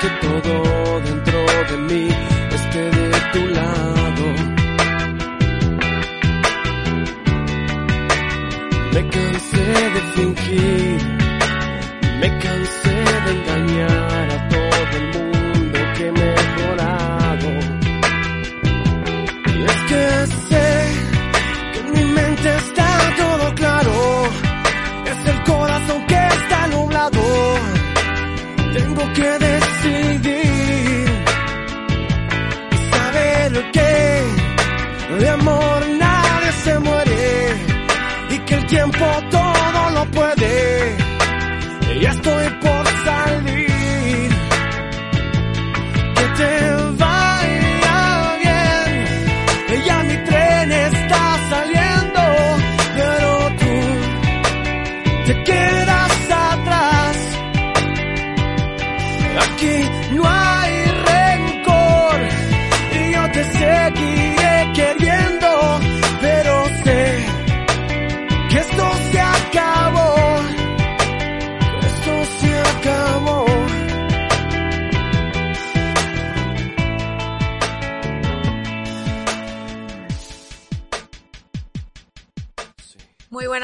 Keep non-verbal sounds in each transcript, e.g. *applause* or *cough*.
que todo dentro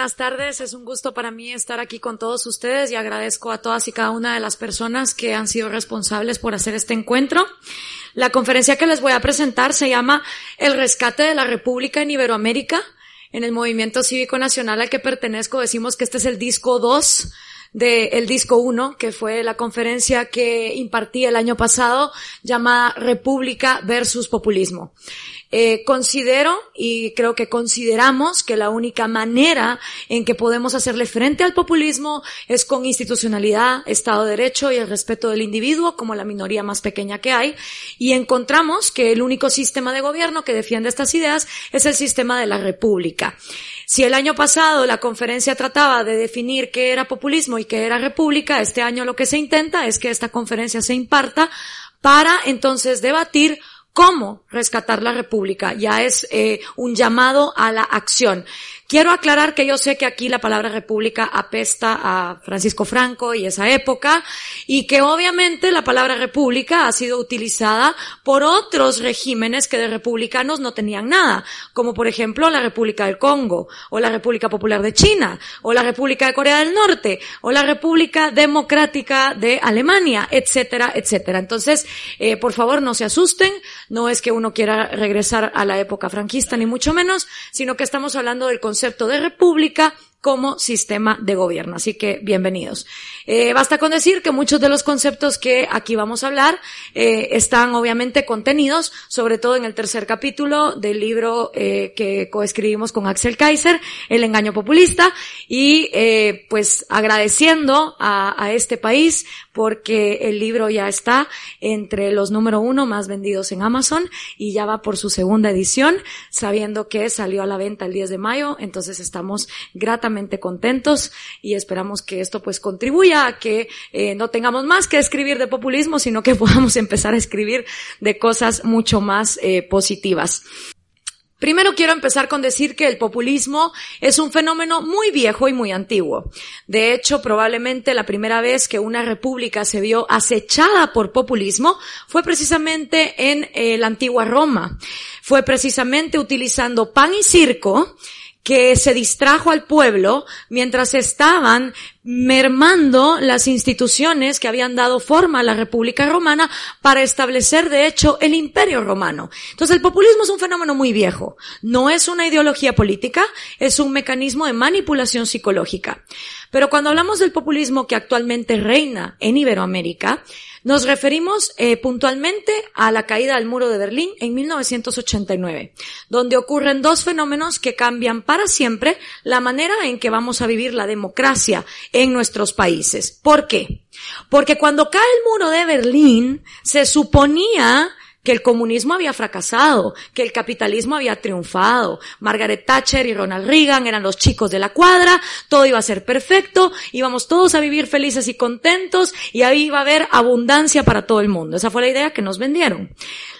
es un gusto para mí estar aquí con todos ustedes y agradezco a todas y cada una de las personas que han sido responsables por hacer este encuentro. La conferencia que les voy a presentar se llama El rescate de la República en Iberoamérica. En el movimiento cívico nacional al que pertenezco decimos que este es el disco 2 del disco 1, que fue la conferencia que impartí el año pasado llamada República versus Populismo. Eh, considero y creo que consideramos que la única manera en que podemos hacerle frente al populismo es con institucionalidad, Estado de Derecho y el respeto del individuo como la minoría más pequeña que hay. Y encontramos que el único sistema de gobierno que defiende estas ideas es el sistema de la República. Si el año pasado la conferencia trataba de definir qué era populismo y qué era república, este año lo que se intenta es que esta conferencia se imparta para entonces debatir cómo rescatar la República. Ya es eh, un llamado a la acción. Quiero aclarar que yo sé que aquí la palabra república apesta a Francisco Franco y esa época, y que obviamente la palabra república ha sido utilizada por otros regímenes que de republicanos no tenían nada, como por ejemplo la República del Congo, o la República Popular de China, o la República de Corea del Norte, o la República Democrática de Alemania, etcétera, etcétera. Entonces, eh, por favor, no se asusten, no es que uno quiera regresar a la época franquista, ni mucho menos, sino que estamos hablando del concepto de república como sistema de gobierno. Así que bienvenidos. Eh, basta con decir que muchos de los conceptos que aquí vamos a hablar eh, están obviamente contenidos, sobre todo en el tercer capítulo del libro eh, que coescribimos con Axel Kaiser, El engaño populista, y eh, pues agradeciendo a, a este país porque el libro ya está entre los número uno más vendidos en Amazon y ya va por su segunda edición, sabiendo que salió a la venta el 10 de mayo, entonces estamos gratamente contentos y esperamos que esto pues contribuya a que eh, no tengamos más que escribir de populismo, sino que *laughs* podamos empezar a escribir de cosas mucho más eh, positivas. Primero quiero empezar con decir que el populismo es un fenómeno muy viejo y muy antiguo. De hecho, probablemente la primera vez que una república se vio acechada por populismo fue precisamente en eh, la antigua Roma. Fue precisamente utilizando pan y circo que se distrajo al pueblo mientras estaban mermando las instituciones que habían dado forma a la República Romana para establecer, de hecho, el Imperio Romano. Entonces, el populismo es un fenómeno muy viejo. No es una ideología política, es un mecanismo de manipulación psicológica. Pero cuando hablamos del populismo que actualmente reina en Iberoamérica, nos referimos eh, puntualmente a la caída del muro de Berlín en 1989, donde ocurren dos fenómenos que cambian para siempre la manera en que vamos a vivir la democracia en nuestros países. ¿Por qué? Porque cuando cae el muro de Berlín, se suponía que el comunismo había fracasado, que el capitalismo había triunfado. Margaret Thatcher y Ronald Reagan eran los chicos de la cuadra, todo iba a ser perfecto, íbamos todos a vivir felices y contentos y ahí iba a haber abundancia para todo el mundo. Esa fue la idea que nos vendieron.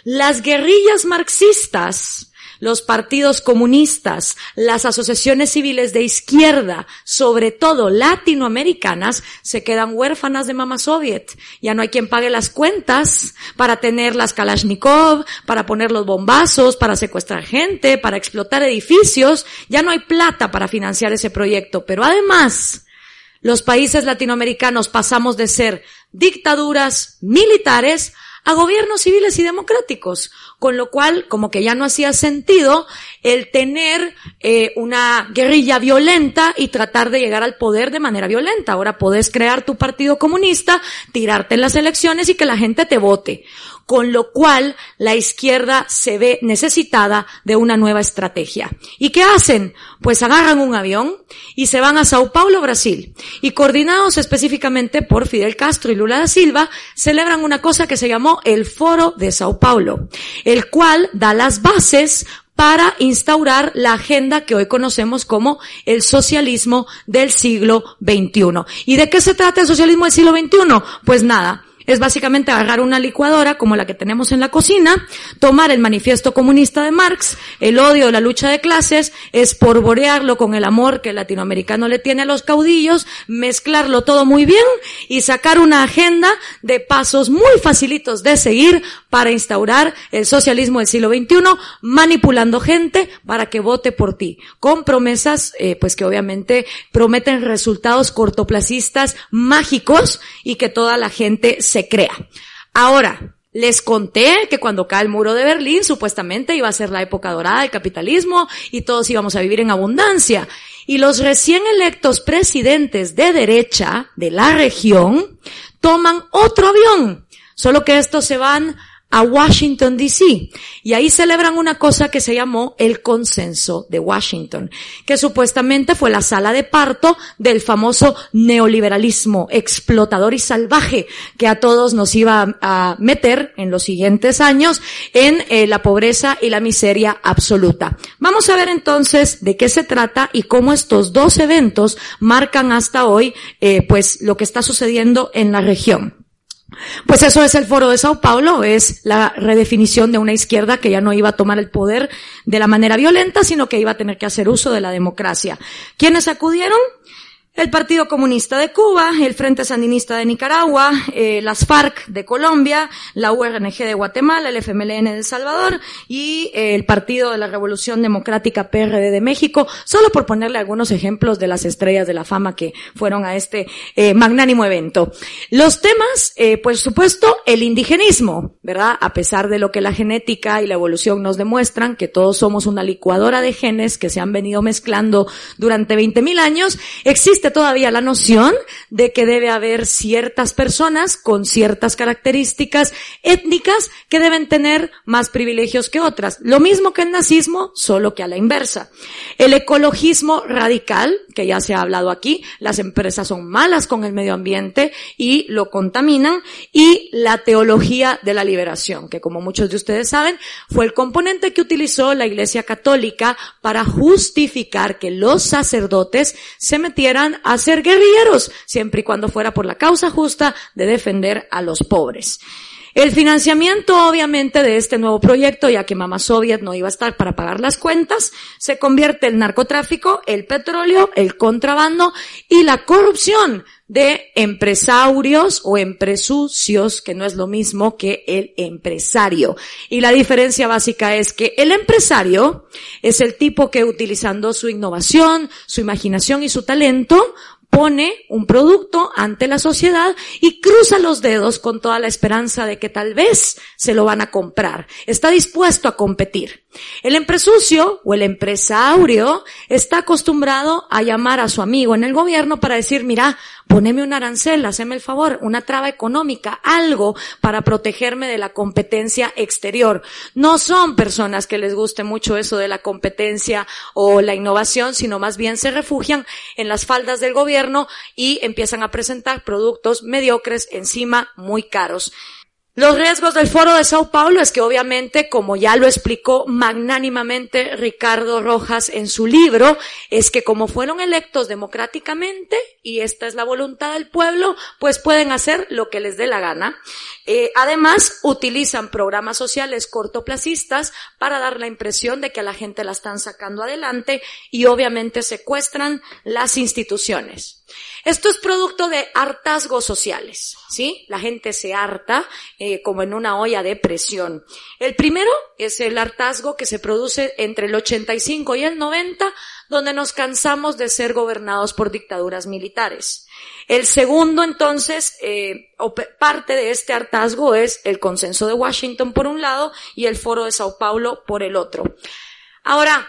Las guerrillas marxistas los partidos comunistas, las asociaciones civiles de izquierda, sobre todo latinoamericanas, se quedan huérfanas de mamá soviet. Ya no hay quien pague las cuentas para tener las Kalashnikov, para poner los bombazos, para secuestrar gente, para explotar edificios. Ya no hay plata para financiar ese proyecto. Pero además, los países latinoamericanos pasamos de ser dictaduras militares a gobiernos civiles y democráticos, con lo cual como que ya no hacía sentido el tener eh, una guerrilla violenta y tratar de llegar al poder de manera violenta. Ahora podés crear tu partido comunista, tirarte en las elecciones y que la gente te vote con lo cual la izquierda se ve necesitada de una nueva estrategia. ¿Y qué hacen? Pues agarran un avión y se van a Sao Paulo, Brasil, y coordinados específicamente por Fidel Castro y Lula da Silva, celebran una cosa que se llamó el Foro de Sao Paulo, el cual da las bases para instaurar la agenda que hoy conocemos como el socialismo del siglo XXI. ¿Y de qué se trata el socialismo del siglo XXI? Pues nada, es básicamente agarrar una licuadora como la que tenemos en la cocina, tomar el manifiesto comunista de Marx, el odio de la lucha de clases, esporborearlo con el amor que el latinoamericano le tiene a los caudillos, mezclarlo todo muy bien y sacar una agenda de pasos muy facilitos de seguir para instaurar el socialismo del siglo XXI, manipulando gente para que vote por ti, con promesas, eh, pues que obviamente prometen resultados cortoplacistas mágicos y que toda la gente crea. Ahora, les conté que cuando cae el muro de Berlín, supuestamente iba a ser la época dorada del capitalismo y todos íbamos a vivir en abundancia. Y los recién electos presidentes de derecha de la región toman otro avión, solo que estos se van a Washington, D.C. Y ahí celebran una cosa que se llamó el consenso de Washington, que supuestamente fue la sala de parto del famoso neoliberalismo explotador y salvaje que a todos nos iba a meter en los siguientes años en eh, la pobreza y la miseria absoluta. Vamos a ver entonces de qué se trata y cómo estos dos eventos marcan hasta hoy eh, pues lo que está sucediendo en la región. Pues eso es el foro de Sao Paulo, es la redefinición de una izquierda que ya no iba a tomar el poder de la manera violenta, sino que iba a tener que hacer uso de la democracia. ¿Quiénes acudieron? El Partido Comunista de Cuba, el Frente Sandinista de Nicaragua, eh, las FARC de Colombia, la URNG de Guatemala, el FMLN de El Salvador y eh, el Partido de la Revolución Democrática PRD de México, solo por ponerle algunos ejemplos de las estrellas de la fama que fueron a este eh, magnánimo evento. Los temas, por supuesto, el indigenismo, ¿verdad? A pesar de lo que la genética y la evolución nos demuestran, que todos somos una licuadora de genes que se han venido mezclando durante 20.000 años, existe todavía la noción de que debe haber ciertas personas con ciertas características étnicas que deben tener más privilegios que otras. Lo mismo que el nazismo, solo que a la inversa. El ecologismo radical, que ya se ha hablado aquí, las empresas son malas con el medio ambiente y lo contaminan, y la teología de la liberación, que como muchos de ustedes saben, fue el componente que utilizó la Iglesia Católica para justificar que los sacerdotes se metieran a ser guerrilleros, siempre y cuando fuera por la causa justa de defender a los pobres. El financiamiento, obviamente, de este nuevo proyecto, ya que Mama Soviet no iba a estar para pagar las cuentas, se convierte el narcotráfico, el petróleo, el contrabando y la corrupción de empresarios o empresucios, que no es lo mismo que el empresario. Y la diferencia básica es que el empresario es el tipo que utilizando su innovación, su imaginación y su talento pone un producto ante la sociedad y cruza los dedos con toda la esperanza de que tal vez se lo van a comprar. Está dispuesto a competir. El empresucio o el empresario está acostumbrado a llamar a su amigo en el gobierno para decir, mira, poneme un arancel, haceme el favor, una traba económica, algo para protegerme de la competencia exterior. No son personas que les guste mucho eso de la competencia o la innovación, sino más bien se refugian en las faldas del gobierno y empiezan a presentar productos mediocres, encima muy caros. Los riesgos del Foro de Sao Paulo es que obviamente, como ya lo explicó magnánimamente Ricardo Rojas en su libro, es que como fueron electos democráticamente, y esta es la voluntad del pueblo, pues pueden hacer lo que les dé la gana. Eh, además, utilizan programas sociales cortoplacistas para dar la impresión de que a la gente la están sacando adelante y obviamente secuestran las instituciones. Esto es producto de hartazgos sociales, ¿sí? La gente se harta eh, como en una olla de presión. El primero es el hartazgo que se produce entre el 85 y el 90, donde nos cansamos de ser gobernados por dictaduras militares. El segundo, entonces, eh, parte de este hartazgo es el consenso de Washington por un lado y el foro de Sao Paulo por el otro. Ahora,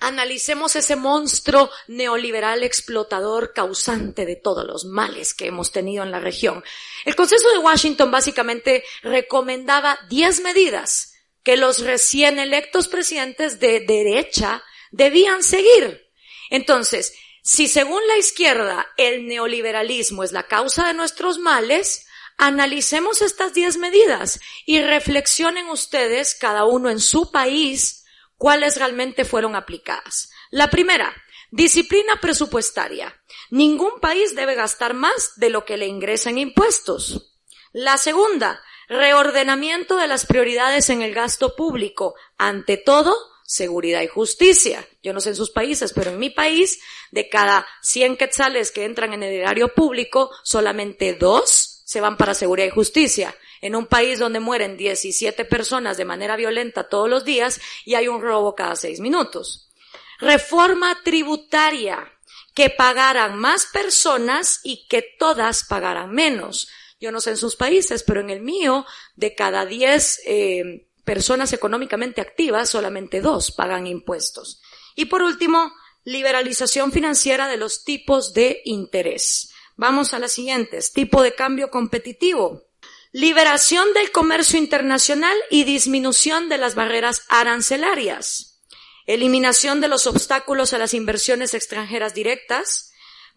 analicemos ese monstruo neoliberal explotador causante de todos los males que hemos tenido en la región. El Consenso de Washington básicamente recomendaba 10 medidas que los recién electos presidentes de derecha debían seguir. Entonces, si según la izquierda el neoliberalismo es la causa de nuestros males, analicemos estas 10 medidas y reflexionen ustedes, cada uno en su país, cuáles realmente fueron aplicadas. La primera, disciplina presupuestaria. Ningún país debe gastar más de lo que le ingresa en impuestos. La segunda, reordenamiento de las prioridades en el gasto público. Ante todo, seguridad y justicia. Yo no sé en sus países, pero en mi país, de cada 100 quetzales que entran en el erario público, solamente dos se van para seguridad y justicia en un país donde mueren 17 personas de manera violenta todos los días y hay un robo cada seis minutos. Reforma tributaria, que pagaran más personas y que todas pagaran menos. Yo no sé en sus países, pero en el mío, de cada 10 eh, personas económicamente activas, solamente dos pagan impuestos. Y por último, liberalización financiera de los tipos de interés. Vamos a las siguientes. Tipo de cambio competitivo liberación del comercio internacional y disminución de las barreras arancelarias, eliminación de los obstáculos a las inversiones extranjeras directas,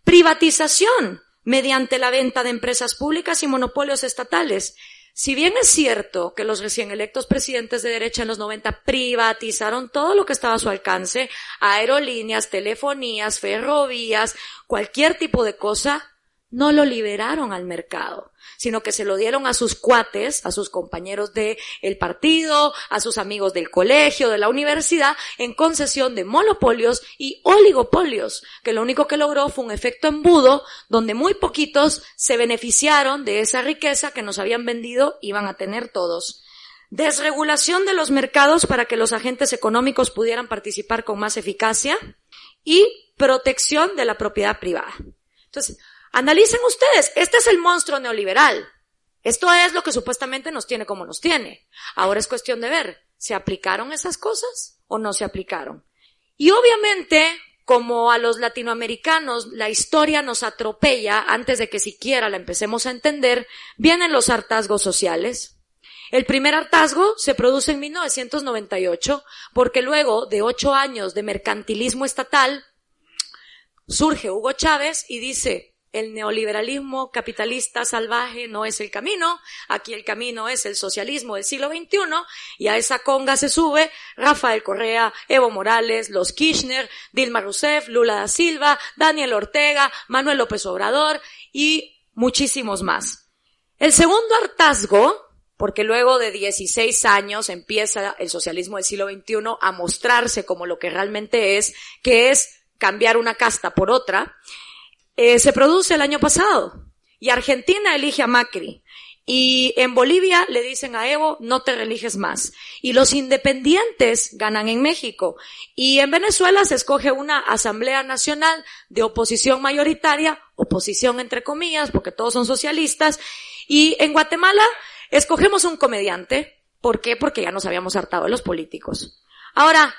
privatización mediante la venta de empresas públicas y monopolios estatales. Si bien es cierto que los recién electos presidentes de derecha en los 90 privatizaron todo lo que estaba a su alcance, aerolíneas, telefonías, ferrovías, cualquier tipo de cosa, no lo liberaron al mercado, sino que se lo dieron a sus cuates, a sus compañeros de el partido, a sus amigos del colegio, de la universidad, en concesión de monopolios y oligopolios, que lo único que logró fue un efecto embudo donde muy poquitos se beneficiaron de esa riqueza que nos habían vendido iban a tener todos. Desregulación de los mercados para que los agentes económicos pudieran participar con más eficacia y protección de la propiedad privada. Entonces, Analicen ustedes, este es el monstruo neoliberal. Esto es lo que supuestamente nos tiene como nos tiene. Ahora es cuestión de ver, ¿se aplicaron esas cosas o no se aplicaron? Y obviamente, como a los latinoamericanos la historia nos atropella antes de que siquiera la empecemos a entender, vienen los hartazgos sociales. El primer hartazgo se produce en 1998 porque luego de ocho años de mercantilismo estatal surge Hugo Chávez y dice, el neoliberalismo capitalista salvaje no es el camino, aquí el camino es el socialismo del siglo XXI, y a esa conga se sube Rafael Correa, Evo Morales, los Kirchner, Dilma Rousseff, Lula da Silva, Daniel Ortega, Manuel López Obrador y muchísimos más. El segundo hartazgo, porque luego de 16 años empieza el socialismo del siglo XXI a mostrarse como lo que realmente es, que es cambiar una casta por otra, eh, se produce el año pasado y Argentina elige a Macri. Y en Bolivia le dicen a Evo, no te religes más. Y los independientes ganan en México. Y en Venezuela se escoge una Asamblea Nacional de oposición mayoritaria, oposición entre comillas, porque todos son socialistas. Y en Guatemala escogemos un comediante. ¿Por qué? Porque ya nos habíamos hartado de los políticos. Ahora,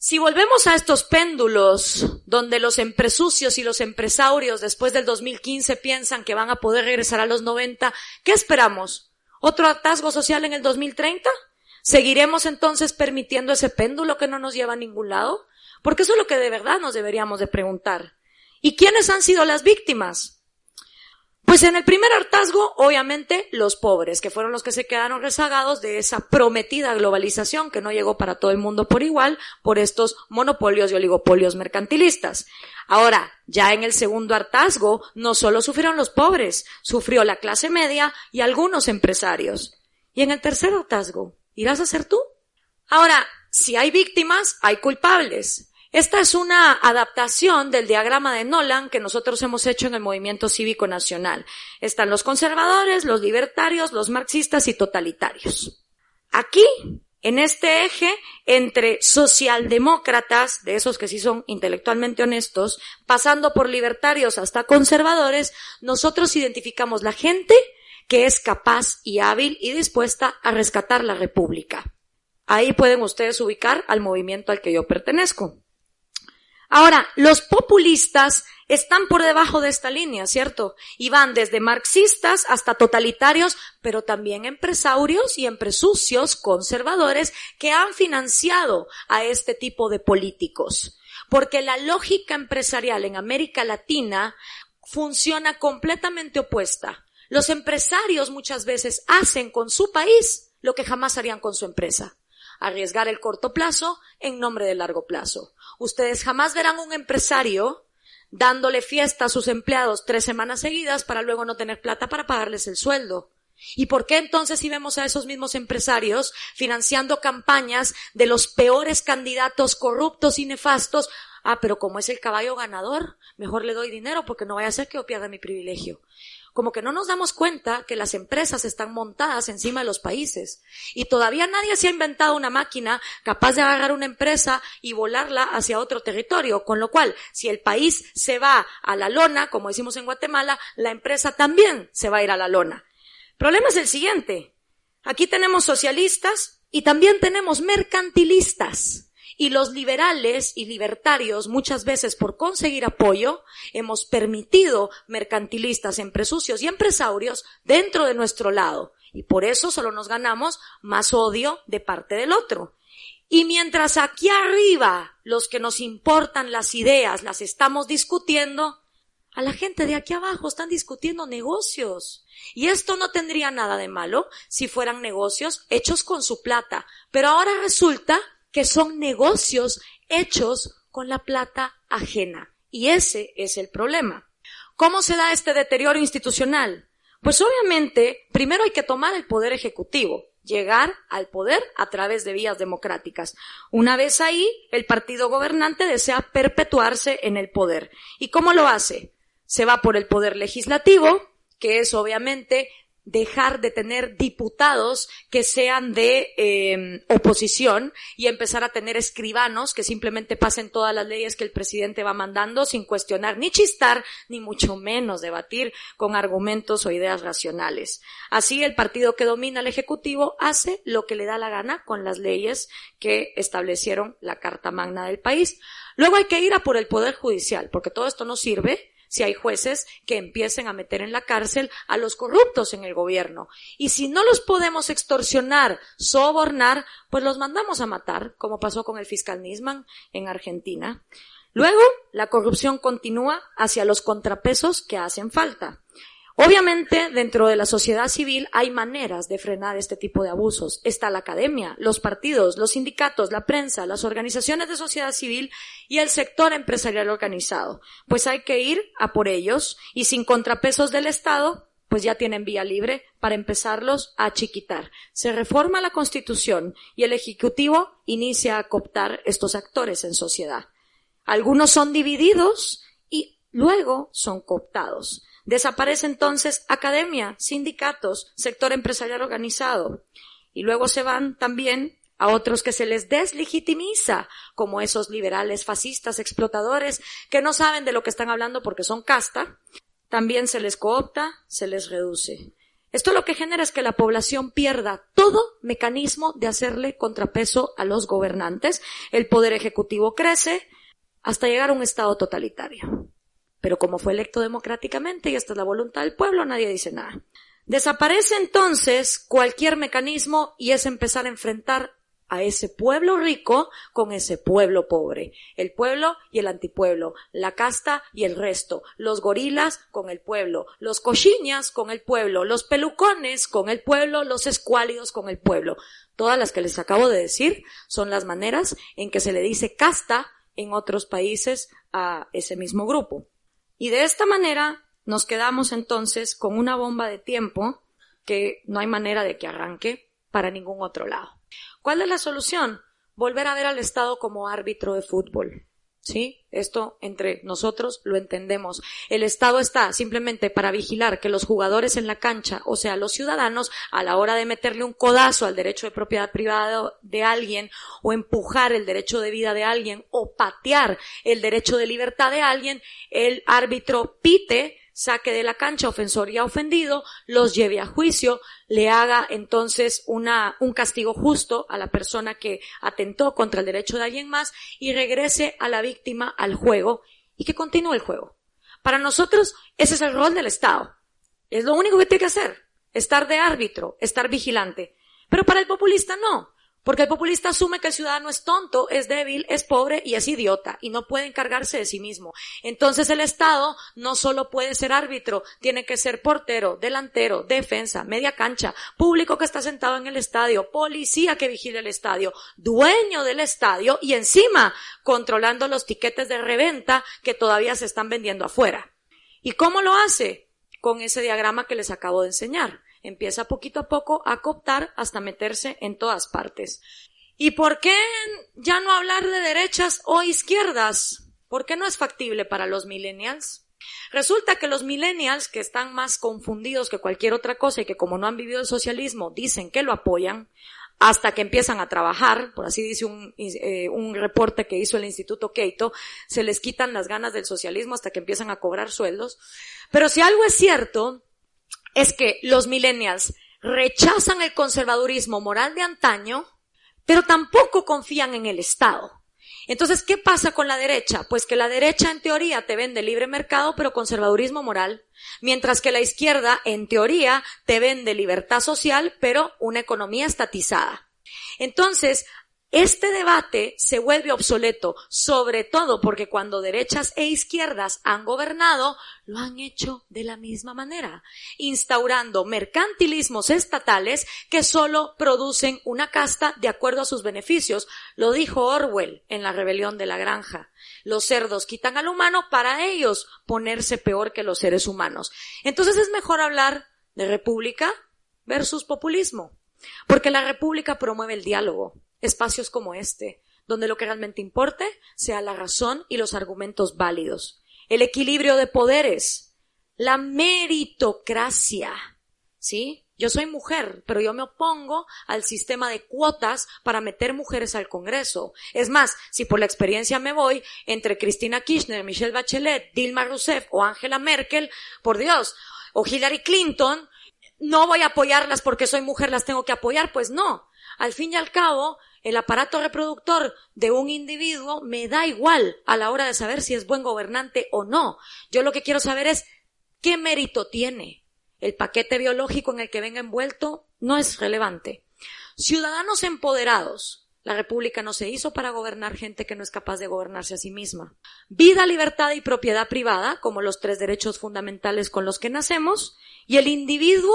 si volvemos a estos péndulos donde los empresucios y los empresarios después del 2015 piensan que van a poder regresar a los 90, ¿qué esperamos? ¿Otro atasgo social en el 2030? ¿Seguiremos entonces permitiendo ese péndulo que no nos lleva a ningún lado? Porque eso es lo que de verdad nos deberíamos de preguntar. ¿Y quiénes han sido las víctimas? Pues en el primer hartazgo, obviamente, los pobres, que fueron los que se quedaron rezagados de esa prometida globalización que no llegó para todo el mundo por igual por estos monopolios y oligopolios mercantilistas. Ahora, ya en el segundo hartazgo, no solo sufrieron los pobres, sufrió la clase media y algunos empresarios. Y en el tercer hartazgo, ¿irás a ser tú? Ahora, si hay víctimas, hay culpables. Esta es una adaptación del diagrama de Nolan que nosotros hemos hecho en el movimiento cívico nacional. Están los conservadores, los libertarios, los marxistas y totalitarios. Aquí, en este eje, entre socialdemócratas, de esos que sí son intelectualmente honestos, pasando por libertarios hasta conservadores, nosotros identificamos la gente que es capaz y hábil y dispuesta a rescatar la república. Ahí pueden ustedes ubicar al movimiento al que yo pertenezco. Ahora, los populistas están por debajo de esta línea, ¿cierto? Y van desde marxistas hasta totalitarios, pero también empresarios y empresucios conservadores que han financiado a este tipo de políticos. Porque la lógica empresarial en América Latina funciona completamente opuesta. Los empresarios muchas veces hacen con su país lo que jamás harían con su empresa arriesgar el corto plazo en nombre del largo plazo. Ustedes jamás verán un empresario dándole fiesta a sus empleados tres semanas seguidas para luego no tener plata para pagarles el sueldo. ¿Y por qué entonces si vemos a esos mismos empresarios financiando campañas de los peores candidatos corruptos y nefastos? Ah, pero como es el caballo ganador, mejor le doy dinero porque no vaya a ser que yo pierda mi privilegio como que no nos damos cuenta que las empresas están montadas encima de los países. Y todavía nadie se ha inventado una máquina capaz de agarrar una empresa y volarla hacia otro territorio. Con lo cual, si el país se va a la lona, como decimos en Guatemala, la empresa también se va a ir a la lona. El problema es el siguiente. Aquí tenemos socialistas y también tenemos mercantilistas. Y los liberales y libertarios, muchas veces por conseguir apoyo, hemos permitido mercantilistas, empresucios y empresarios dentro de nuestro lado. Y por eso solo nos ganamos más odio de parte del otro. Y mientras aquí arriba los que nos importan las ideas las estamos discutiendo, a la gente de aquí abajo están discutiendo negocios. Y esto no tendría nada de malo si fueran negocios hechos con su plata. Pero ahora resulta que son negocios hechos con la plata ajena. Y ese es el problema. ¿Cómo se da este deterioro institucional? Pues obviamente, primero hay que tomar el poder ejecutivo, llegar al poder a través de vías democráticas. Una vez ahí, el partido gobernante desea perpetuarse en el poder. ¿Y cómo lo hace? Se va por el poder legislativo, que es obviamente dejar de tener diputados que sean de eh, oposición y empezar a tener escribanos que simplemente pasen todas las leyes que el presidente va mandando sin cuestionar ni chistar ni mucho menos debatir con argumentos o ideas racionales. Así el partido que domina el Ejecutivo hace lo que le da la gana con las leyes que establecieron la Carta Magna del país. Luego hay que ir a por el Poder Judicial, porque todo esto no sirve si hay jueces que empiecen a meter en la cárcel a los corruptos en el gobierno. Y si no los podemos extorsionar, sobornar, pues los mandamos a matar, como pasó con el fiscal Nisman en Argentina. Luego, la corrupción continúa hacia los contrapesos que hacen falta. Obviamente, dentro de la sociedad civil hay maneras de frenar este tipo de abusos. Está la academia, los partidos, los sindicatos, la prensa, las organizaciones de sociedad civil y el sector empresarial organizado. Pues hay que ir a por ellos y sin contrapesos del Estado, pues ya tienen vía libre para empezarlos a chiquitar. Se reforma la Constitución y el Ejecutivo inicia a cooptar estos actores en sociedad. Algunos son divididos y luego son cooptados. Desaparece entonces academia, sindicatos, sector empresarial organizado. Y luego se van también a otros que se les deslegitimiza, como esos liberales fascistas explotadores que no saben de lo que están hablando porque son casta, también se les coopta, se les reduce. Esto lo que genera es que la población pierda todo mecanismo de hacerle contrapeso a los gobernantes, el poder ejecutivo crece hasta llegar a un estado totalitario. Pero como fue electo democráticamente y esta es la voluntad del pueblo, nadie dice nada. Desaparece entonces cualquier mecanismo y es empezar a enfrentar a ese pueblo rico con ese pueblo pobre, el pueblo y el antipueblo, la casta y el resto, los gorilas con el pueblo, los cochiñas con el pueblo, los pelucones con el pueblo, los escuálidos con el pueblo. Todas las que les acabo de decir son las maneras en que se le dice casta en otros países a ese mismo grupo. Y de esta manera nos quedamos entonces con una bomba de tiempo que no hay manera de que arranque para ningún otro lado. ¿Cuál es la solución? Volver a ver al Estado como árbitro de fútbol. ¿Sí? Esto entre nosotros lo entendemos. El Estado está simplemente para vigilar que los jugadores en la cancha, o sea, los ciudadanos, a la hora de meterle un codazo al derecho de propiedad privada de alguien, o empujar el derecho de vida de alguien, o patear el derecho de libertad de alguien, el árbitro pite saque de la cancha ofensor y ofendido, los lleve a juicio, le haga entonces una, un castigo justo a la persona que atentó contra el derecho de alguien más y regrese a la víctima al juego y que continúe el juego. Para nosotros ese es el rol del Estado. Es lo único que tiene que hacer. Estar de árbitro, estar vigilante. Pero para el populista no. Porque el populista asume que el ciudadano es tonto, es débil, es pobre y es idiota y no puede encargarse de sí mismo. Entonces el Estado no solo puede ser árbitro, tiene que ser portero, delantero, defensa, media cancha, público que está sentado en el estadio, policía que vigila el estadio, dueño del estadio y encima controlando los tiquetes de reventa que todavía se están vendiendo afuera. ¿Y cómo lo hace? Con ese diagrama que les acabo de enseñar empieza poquito a poco a cooptar hasta meterse en todas partes. ¿Y por qué ya no hablar de derechas o izquierdas? ¿Por qué no es factible para los millennials? Resulta que los millennials, que están más confundidos que cualquier otra cosa y que como no han vivido el socialismo, dicen que lo apoyan, hasta que empiezan a trabajar, por así dice un, eh, un reporte que hizo el Instituto Keito, se les quitan las ganas del socialismo hasta que empiezan a cobrar sueldos. Pero si algo es cierto, es que los millennials rechazan el conservadurismo moral de antaño, pero tampoco confían en el Estado. Entonces, ¿qué pasa con la derecha? Pues que la derecha en teoría te vende libre mercado, pero conservadurismo moral, mientras que la izquierda en teoría te vende libertad social, pero una economía estatizada. Entonces, este debate se vuelve obsoleto, sobre todo porque cuando derechas e izquierdas han gobernado, lo han hecho de la misma manera, instaurando mercantilismos estatales que solo producen una casta de acuerdo a sus beneficios. Lo dijo Orwell en la rebelión de la granja. Los cerdos quitan al humano para ellos ponerse peor que los seres humanos. Entonces es mejor hablar de república versus populismo, porque la república promueve el diálogo espacios como este, donde lo que realmente importe sea la razón y los argumentos válidos, el equilibrio de poderes, la meritocracia, ¿sí? Yo soy mujer, pero yo me opongo al sistema de cuotas para meter mujeres al Congreso. Es más, si por la experiencia me voy entre Cristina Kirchner, Michelle Bachelet, Dilma Rousseff o Angela Merkel, por Dios, o Hillary Clinton, no voy a apoyarlas porque soy mujer, las tengo que apoyar, pues no. Al fin y al cabo, el aparato reproductor de un individuo me da igual a la hora de saber si es buen gobernante o no. Yo lo que quiero saber es qué mérito tiene. El paquete biológico en el que venga envuelto no es relevante. Ciudadanos empoderados. La República no se hizo para gobernar gente que no es capaz de gobernarse a sí misma. Vida, libertad y propiedad privada, como los tres derechos fundamentales con los que nacemos, y el individuo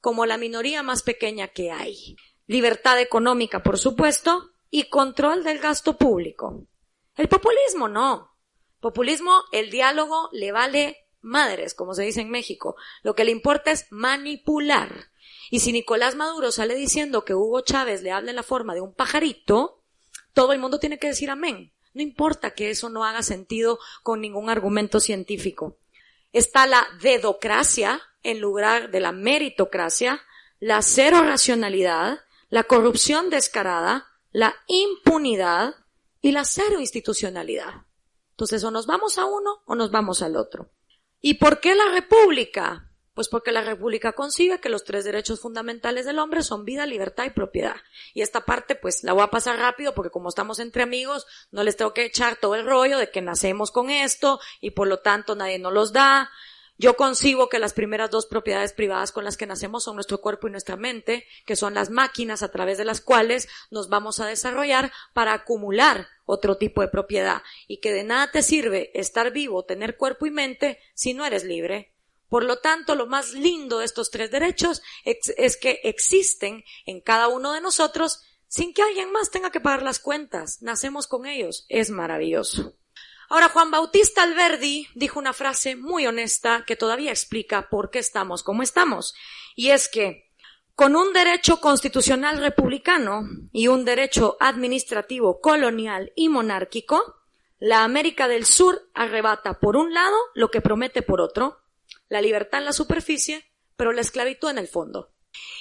como la minoría más pequeña que hay libertad económica, por supuesto, y control del gasto público. El populismo no. Populismo, el diálogo le vale madres, como se dice en México. Lo que le importa es manipular. Y si Nicolás Maduro sale diciendo que Hugo Chávez le habla en la forma de un pajarito, todo el mundo tiene que decir amén. No importa que eso no haga sentido con ningún argumento científico. Está la dedocracia en lugar de la meritocracia, la cero racionalidad, la corrupción descarada, la impunidad y la cero institucionalidad. Entonces, o nos vamos a uno o nos vamos al otro. ¿Y por qué la república? Pues porque la República concibe que los tres derechos fundamentales del hombre son vida, libertad y propiedad. Y esta parte pues la voy a pasar rápido porque como estamos entre amigos, no les tengo que echar todo el rollo de que nacemos con esto y por lo tanto nadie nos los da. Yo concibo que las primeras dos propiedades privadas con las que nacemos son nuestro cuerpo y nuestra mente, que son las máquinas a través de las cuales nos vamos a desarrollar para acumular otro tipo de propiedad y que de nada te sirve estar vivo, tener cuerpo y mente si no eres libre. Por lo tanto, lo más lindo de estos tres derechos es que existen en cada uno de nosotros sin que alguien más tenga que pagar las cuentas. Nacemos con ellos. Es maravilloso. Ahora, Juan Bautista Alberdi dijo una frase muy honesta que todavía explica por qué estamos como estamos. Y es que con un derecho constitucional republicano y un derecho administrativo colonial y monárquico, la América del Sur arrebata por un lado lo que promete por otro, la libertad en la superficie, pero la esclavitud en el fondo.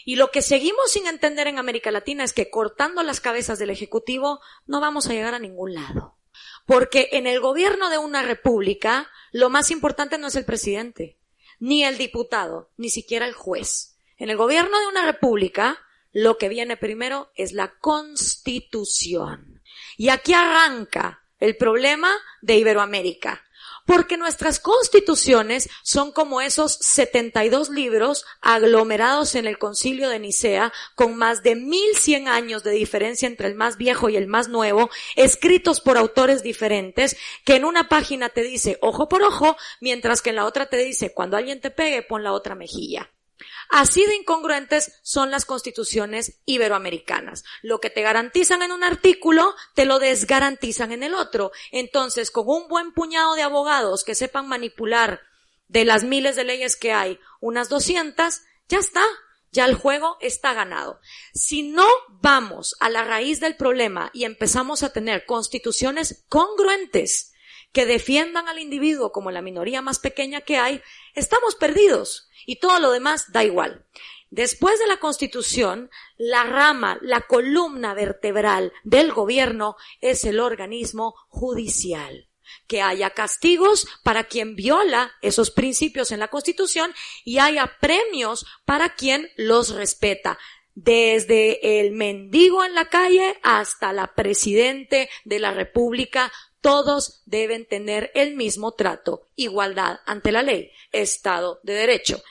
Y lo que seguimos sin entender en América Latina es que cortando las cabezas del Ejecutivo no vamos a llegar a ningún lado. Porque en el gobierno de una república lo más importante no es el presidente, ni el diputado, ni siquiera el juez. En el gobierno de una república lo que viene primero es la constitución. Y aquí arranca el problema de Iberoamérica. Porque nuestras constituciones son como esos 72 libros aglomerados en el concilio de Nicea, con más de 1100 años de diferencia entre el más viejo y el más nuevo, escritos por autores diferentes, que en una página te dice ojo por ojo, mientras que en la otra te dice cuando alguien te pegue, pon la otra mejilla. Así de incongruentes son las constituciones iberoamericanas. Lo que te garantizan en un artículo, te lo desgarantizan en el otro. Entonces, con un buen puñado de abogados que sepan manipular de las miles de leyes que hay, unas 200, ya está. Ya el juego está ganado. Si no vamos a la raíz del problema y empezamos a tener constituciones congruentes que defiendan al individuo como la minoría más pequeña que hay, estamos perdidos y todo lo demás da igual. Después de la Constitución, la rama, la columna vertebral del gobierno es el organismo judicial. Que haya castigos para quien viola esos principios en la Constitución y haya premios para quien los respeta. Desde el mendigo en la calle hasta la presidente de la República, todos deben tener el mismo trato, igualdad ante la ley, Estado de Derecho.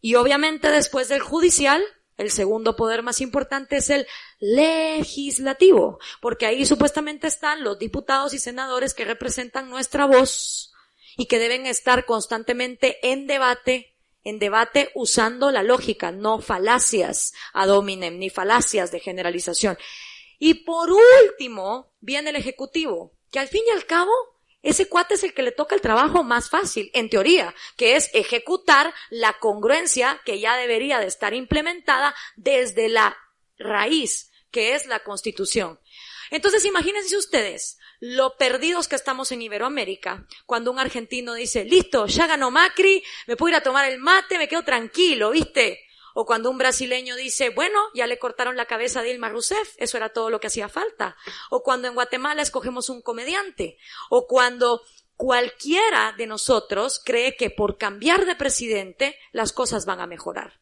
Y obviamente después del judicial, el segundo poder más importante es el legislativo, porque ahí supuestamente están los diputados y senadores que representan nuestra voz y que deben estar constantemente en debate, en debate usando la lógica, no falacias ad hominem, ni falacias de generalización. Y por último, viene el ejecutivo, que al fin y al cabo ese cuate es el que le toca el trabajo más fácil, en teoría, que es ejecutar la congruencia que ya debería de estar implementada desde la raíz, que es la constitución. Entonces imagínense ustedes lo perdidos que estamos en Iberoamérica cuando un argentino dice, listo, ya ganó Macri, me puedo ir a tomar el mate, me quedo tranquilo, ¿viste? O cuando un brasileño dice, bueno, ya le cortaron la cabeza a Dilma Rousseff, eso era todo lo que hacía falta. O cuando en Guatemala escogemos un comediante. O cuando cualquiera de nosotros cree que por cambiar de presidente las cosas van a mejorar.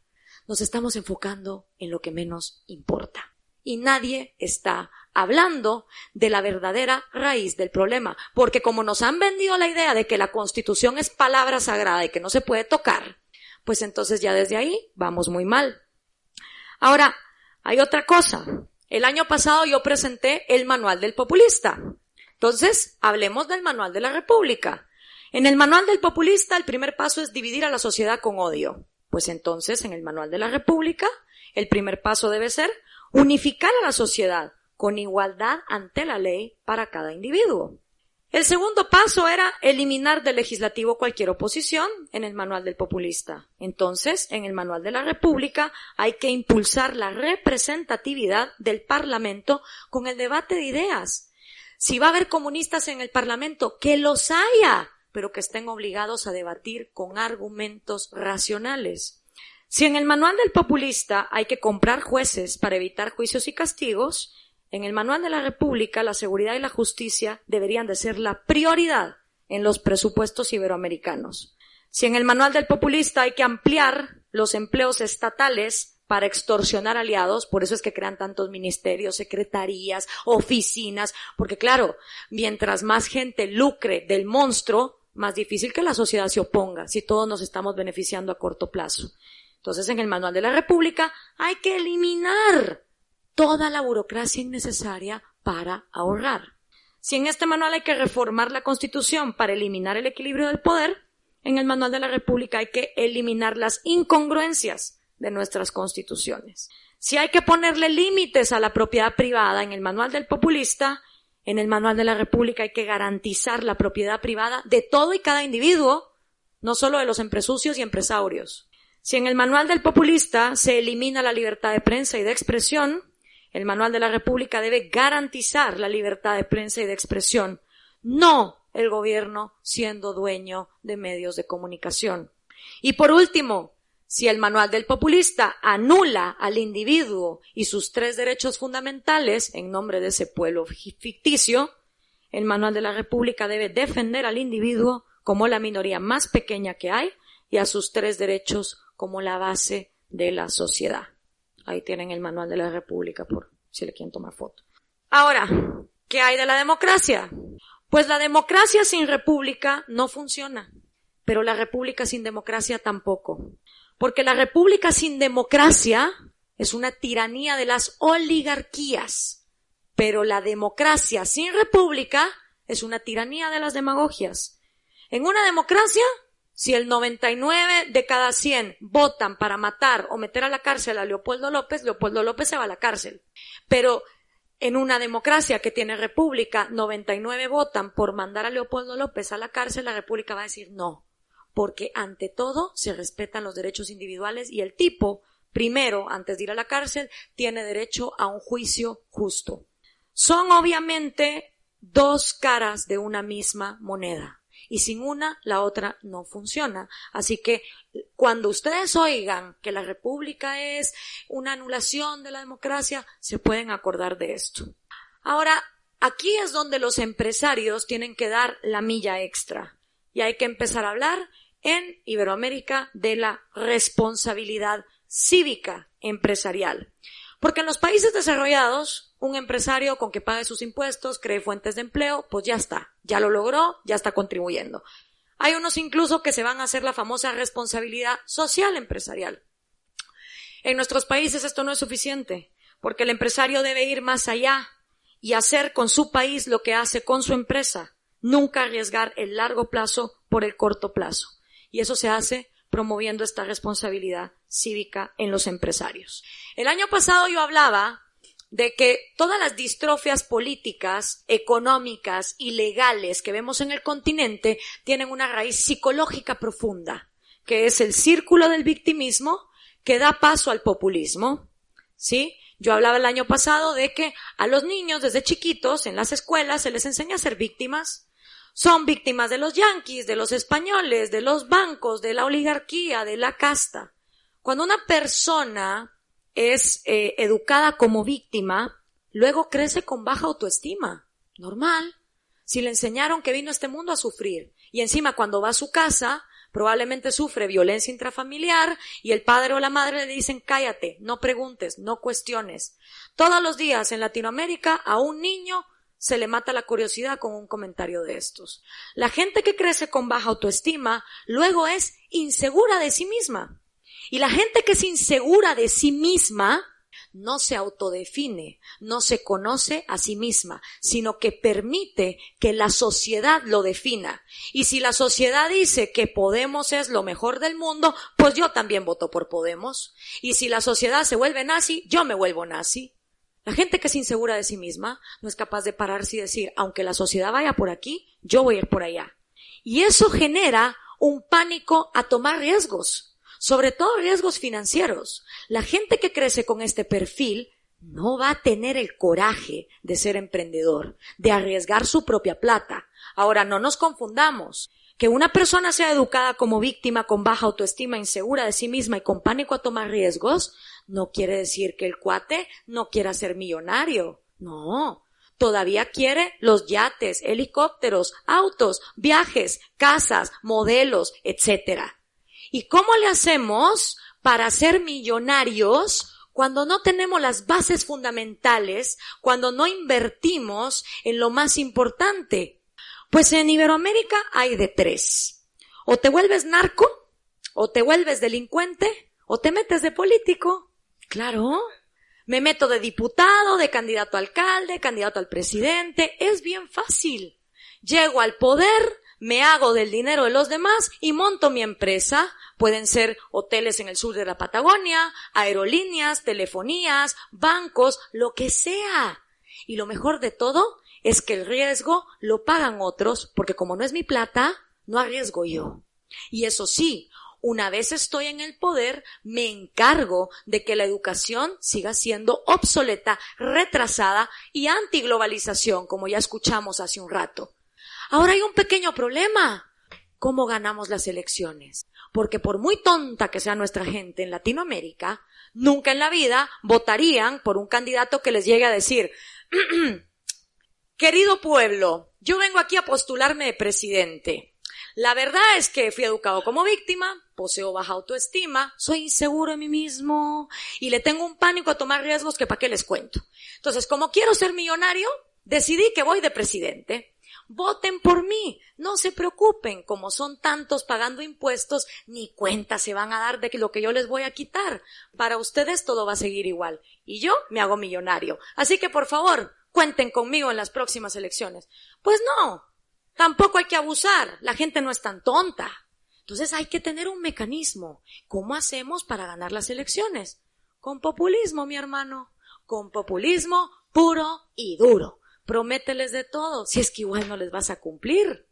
Nos estamos enfocando en lo que menos importa. Y nadie está hablando de la verdadera raíz del problema. Porque como nos han vendido la idea de que la constitución es palabra sagrada y que no se puede tocar, pues entonces ya desde ahí vamos muy mal. Ahora, hay otra cosa. El año pasado yo presenté el manual del populista. Entonces, hablemos del manual de la República. En el manual del populista, el primer paso es dividir a la sociedad con odio. Pues entonces, en el manual de la República, el primer paso debe ser unificar a la sociedad con igualdad ante la ley para cada individuo. El segundo paso era eliminar del legislativo cualquier oposición en el manual del populista. Entonces, en el manual de la República hay que impulsar la representatividad del Parlamento con el debate de ideas. Si va a haber comunistas en el Parlamento, que los haya, pero que estén obligados a debatir con argumentos racionales. Si en el manual del populista hay que comprar jueces para evitar juicios y castigos, en el manual de la República la seguridad y la justicia deberían de ser la prioridad en los presupuestos iberoamericanos. Si en el manual del populista hay que ampliar los empleos estatales para extorsionar aliados, por eso es que crean tantos ministerios, secretarías, oficinas, porque claro, mientras más gente lucre del monstruo, más difícil que la sociedad se oponga si todos nos estamos beneficiando a corto plazo. Entonces, en el Manual de la República hay que eliminar toda la burocracia innecesaria para ahorrar. Si en este manual hay que reformar la Constitución para eliminar el equilibrio del poder, en el Manual de la República hay que eliminar las incongruencias de nuestras constituciones. Si hay que ponerle límites a la propiedad privada en el Manual del Populista, en el Manual de la República hay que garantizar la propiedad privada de todo y cada individuo, no solo de los empresarios y empresarios. Si en el manual del populista se elimina la libertad de prensa y de expresión, el manual de la República debe garantizar la libertad de prensa y de expresión, no el gobierno siendo dueño de medios de comunicación. Y por último, si el manual del populista anula al individuo y sus tres derechos fundamentales en nombre de ese pueblo ficticio, el manual de la República debe defender al individuo como la minoría más pequeña que hay y a sus tres derechos como la base de la sociedad. Ahí tienen el manual de la República por si le quieren tomar foto. Ahora, ¿qué hay de la democracia? Pues la democracia sin república no funciona, pero la república sin democracia tampoco. Porque la república sin democracia es una tiranía de las oligarquías, pero la democracia sin república es una tiranía de las demagogias. En una democracia si el 99 de cada 100 votan para matar o meter a la cárcel a Leopoldo López, Leopoldo López se va a la cárcel. Pero en una democracia que tiene república, 99 votan por mandar a Leopoldo López a la cárcel, la república va a decir no. Porque ante todo se respetan los derechos individuales y el tipo, primero, antes de ir a la cárcel, tiene derecho a un juicio justo. Son obviamente dos caras de una misma moneda y sin una la otra no funciona. Así que cuando ustedes oigan que la república es una anulación de la democracia, se pueden acordar de esto. Ahora, aquí es donde los empresarios tienen que dar la milla extra y hay que empezar a hablar en Iberoamérica de la responsabilidad cívica empresarial. Porque en los países desarrollados, un empresario con que pague sus impuestos, cree fuentes de empleo, pues ya está, ya lo logró, ya está contribuyendo. Hay unos incluso que se van a hacer la famosa responsabilidad social empresarial. En nuestros países esto no es suficiente, porque el empresario debe ir más allá y hacer con su país lo que hace con su empresa, nunca arriesgar el largo plazo por el corto plazo. Y eso se hace promoviendo esta responsabilidad cívica en los empresarios. El año pasado yo hablaba de que todas las distrofias políticas, económicas y legales que vemos en el continente tienen una raíz psicológica profunda, que es el círculo del victimismo que da paso al populismo. ¿Sí? Yo hablaba el año pasado de que a los niños desde chiquitos en las escuelas se les enseña a ser víctimas. Son víctimas de los yanquis, de los españoles, de los bancos, de la oligarquía, de la casta. Cuando una persona es eh, educada como víctima, luego crece con baja autoestima. Normal. Si le enseñaron que vino a este mundo a sufrir y encima cuando va a su casa probablemente sufre violencia intrafamiliar y el padre o la madre le dicen cállate, no preguntes, no cuestiones. Todos los días en Latinoamérica a un niño se le mata la curiosidad con un comentario de estos. La gente que crece con baja autoestima luego es insegura de sí misma. Y la gente que es insegura de sí misma no se autodefine, no se conoce a sí misma, sino que permite que la sociedad lo defina. Y si la sociedad dice que Podemos es lo mejor del mundo, pues yo también voto por Podemos. Y si la sociedad se vuelve nazi, yo me vuelvo nazi. La gente que es insegura de sí misma no es capaz de pararse y decir, aunque la sociedad vaya por aquí, yo voy a ir por allá. Y eso genera un pánico a tomar riesgos sobre todo riesgos financieros. La gente que crece con este perfil no va a tener el coraje de ser emprendedor, de arriesgar su propia plata. Ahora, no nos confundamos. Que una persona sea educada como víctima con baja autoestima, insegura de sí misma y con pánico a tomar riesgos, no quiere decir que el cuate no quiera ser millonario. No. Todavía quiere los yates, helicópteros, autos, viajes, casas, modelos, etc. ¿Y cómo le hacemos para ser millonarios cuando no tenemos las bases fundamentales, cuando no invertimos en lo más importante? Pues en Iberoamérica hay de tres. O te vuelves narco, o te vuelves delincuente, o te metes de político. Claro. Me meto de diputado, de candidato a alcalde, candidato al presidente. Es bien fácil. Llego al poder, me hago del dinero de los demás y monto mi empresa. Pueden ser hoteles en el sur de la Patagonia, aerolíneas, telefonías, bancos, lo que sea. Y lo mejor de todo es que el riesgo lo pagan otros porque como no es mi plata, no arriesgo yo. Y eso sí, una vez estoy en el poder, me encargo de que la educación siga siendo obsoleta, retrasada y antiglobalización, como ya escuchamos hace un rato. Ahora hay un pequeño problema. ¿Cómo ganamos las elecciones? Porque por muy tonta que sea nuestra gente en Latinoamérica, nunca en la vida votarían por un candidato que les llegue a decir, *clears throat* querido pueblo, yo vengo aquí a postularme de presidente. La verdad es que fui educado como víctima, poseo baja autoestima, soy inseguro en mí mismo y le tengo un pánico a tomar riesgos que para qué les cuento. Entonces, como quiero ser millonario, decidí que voy de presidente voten por mí, no se preocupen, como son tantos pagando impuestos, ni cuenta se van a dar de lo que yo les voy a quitar. Para ustedes todo va a seguir igual. Y yo me hago millonario. Así que por favor, cuenten conmigo en las próximas elecciones. Pues no, tampoco hay que abusar, la gente no es tan tonta. Entonces hay que tener un mecanismo. ¿Cómo hacemos para ganar las elecciones? Con populismo, mi hermano. Con populismo puro y duro promételes de todo, si es que igual no les vas a cumplir.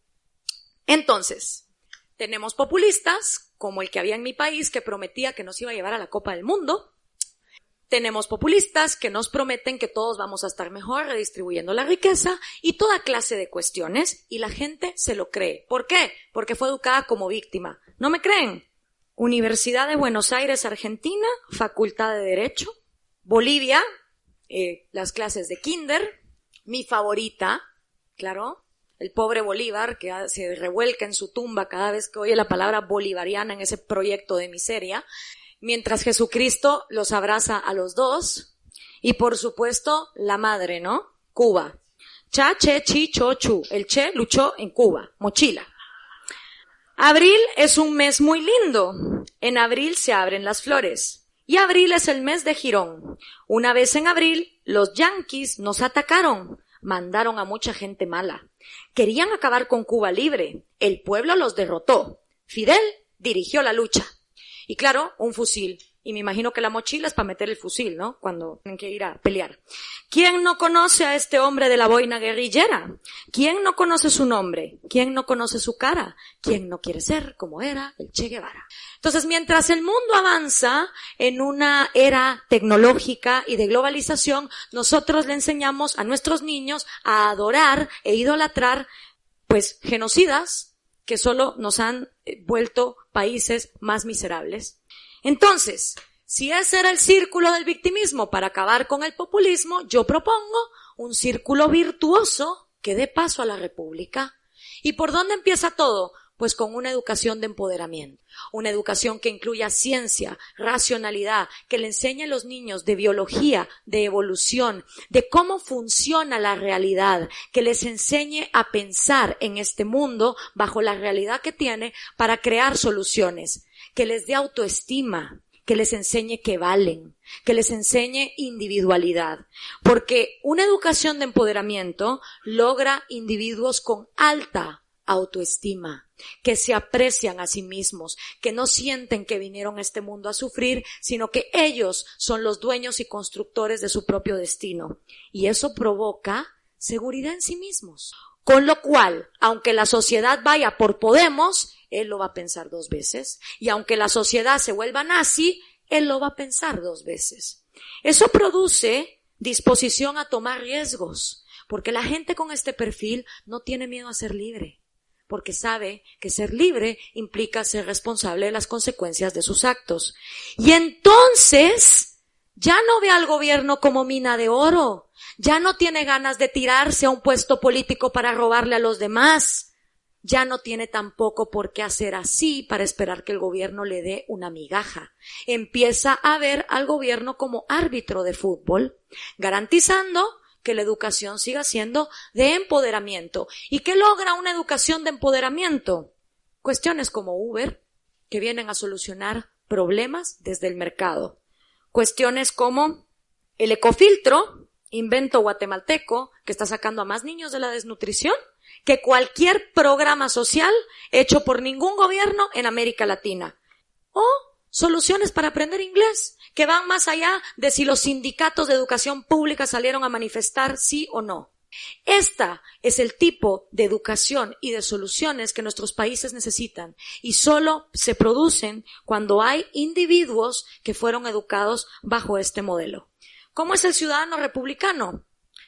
Entonces, tenemos populistas, como el que había en mi país, que prometía que nos iba a llevar a la Copa del Mundo. Tenemos populistas que nos prometen que todos vamos a estar mejor redistribuyendo la riqueza y toda clase de cuestiones, y la gente se lo cree. ¿Por qué? Porque fue educada como víctima. ¿No me creen? Universidad de Buenos Aires, Argentina, Facultad de Derecho. Bolivia, eh, las clases de Kinder, mi favorita, claro, el pobre Bolívar que se revuelca en su tumba cada vez que oye la palabra bolivariana en ese proyecto de miseria, mientras Jesucristo los abraza a los dos, y por supuesto la madre, ¿no? Cuba. Cha, che, chi, cho, chu. El che luchó en Cuba. Mochila. Abril es un mes muy lindo. En abril se abren las flores. Y abril es el mes de Girón. Una vez en abril, los yanquis nos atacaron, mandaron a mucha gente mala. Querían acabar con Cuba libre. El pueblo los derrotó. Fidel dirigió la lucha. Y claro, un fusil y me imagino que la mochila es para meter el fusil, ¿no? Cuando tienen que ir a pelear. ¿Quién no conoce a este hombre de la boina guerrillera? ¿Quién no conoce su nombre? ¿Quién no conoce su cara? ¿Quién no quiere ser como era el Che Guevara? Entonces, mientras el mundo avanza en una era tecnológica y de globalización, nosotros le enseñamos a nuestros niños a adorar e idolatrar, pues, genocidas que solo nos han eh, vuelto países más miserables. Entonces, si ese era el círculo del victimismo para acabar con el populismo, yo propongo un círculo virtuoso que dé paso a la República. ¿Y por dónde empieza todo? Pues con una educación de empoderamiento, una educación que incluya ciencia, racionalidad, que le enseñe a los niños de biología, de evolución, de cómo funciona la realidad, que les enseñe a pensar en este mundo bajo la realidad que tiene para crear soluciones que les dé autoestima, que les enseñe que valen, que les enseñe individualidad. Porque una educación de empoderamiento logra individuos con alta autoestima, que se aprecian a sí mismos, que no sienten que vinieron a este mundo a sufrir, sino que ellos son los dueños y constructores de su propio destino. Y eso provoca seguridad en sí mismos. Con lo cual, aunque la sociedad vaya por Podemos, él lo va a pensar dos veces. Y aunque la sociedad se vuelva nazi, él lo va a pensar dos veces. Eso produce disposición a tomar riesgos, porque la gente con este perfil no tiene miedo a ser libre, porque sabe que ser libre implica ser responsable de las consecuencias de sus actos. Y entonces ya no ve al gobierno como mina de oro, ya no tiene ganas de tirarse a un puesto político para robarle a los demás, ya no tiene tampoco por qué hacer así para esperar que el gobierno le dé una migaja. Empieza a ver al gobierno como árbitro de fútbol, garantizando que la educación siga siendo de empoderamiento. ¿Y qué logra una educación de empoderamiento? Cuestiones como Uber, que vienen a solucionar problemas desde el mercado. Cuestiones como el ecofiltro, invento guatemalteco, que está sacando a más niños de la desnutrición que cualquier programa social hecho por ningún gobierno en América Latina. O soluciones para aprender inglés, que van más allá de si los sindicatos de educación pública salieron a manifestar sí o no. Esta es el tipo de educación y de soluciones que nuestros países necesitan y solo se producen cuando hay individuos que fueron educados bajo este modelo. ¿Cómo es el ciudadano republicano?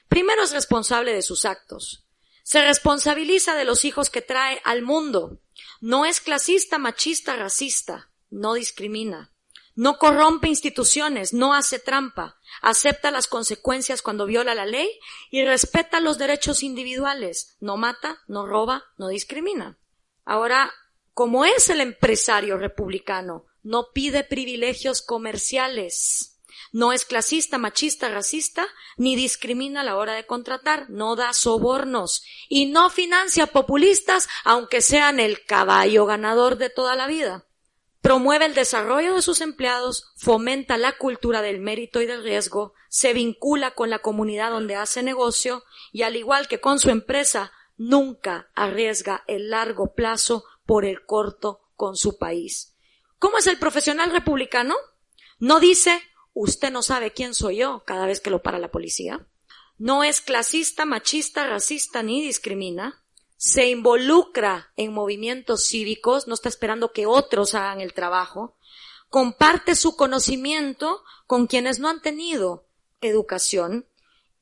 Primero es responsable de sus actos. Se responsabiliza de los hijos que trae al mundo. No es clasista, machista, racista. No discrimina. No corrompe instituciones, no hace trampa, acepta las consecuencias cuando viola la ley y respeta los derechos individuales. No mata, no roba, no discrimina. Ahora, como es el empresario republicano, no pide privilegios comerciales no es clasista, machista, racista, ni discrimina a la hora de contratar, no da sobornos y no financia populistas, aunque sean el caballo ganador de toda la vida. Promueve el desarrollo de sus empleados, fomenta la cultura del mérito y del riesgo, se vincula con la comunidad donde hace negocio y al igual que con su empresa, nunca arriesga el largo plazo por el corto con su país. ¿Cómo es el profesional republicano? No dice usted no sabe quién soy yo cada vez que lo para la policía. No es clasista, machista, racista ni discrimina. Se involucra en movimientos cívicos, no está esperando que otros hagan el trabajo. Comparte su conocimiento con quienes no han tenido educación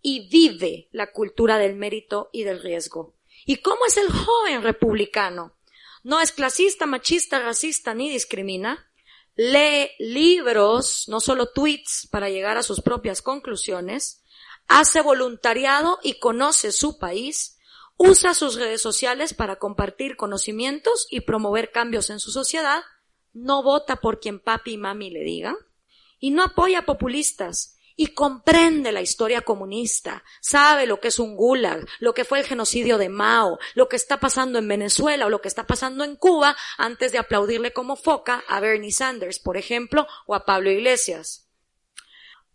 y vive la cultura del mérito y del riesgo. ¿Y cómo es el joven republicano? No es clasista, machista, racista ni discrimina lee libros, no solo tweets para llegar a sus propias conclusiones, hace voluntariado y conoce su país, usa sus redes sociales para compartir conocimientos y promover cambios en su sociedad, no vota por quien papi y mami le digan, y no apoya populistas, y comprende la historia comunista, sabe lo que es un gulag, lo que fue el genocidio de Mao, lo que está pasando en Venezuela o lo que está pasando en Cuba antes de aplaudirle como foca a Bernie Sanders, por ejemplo, o a Pablo Iglesias.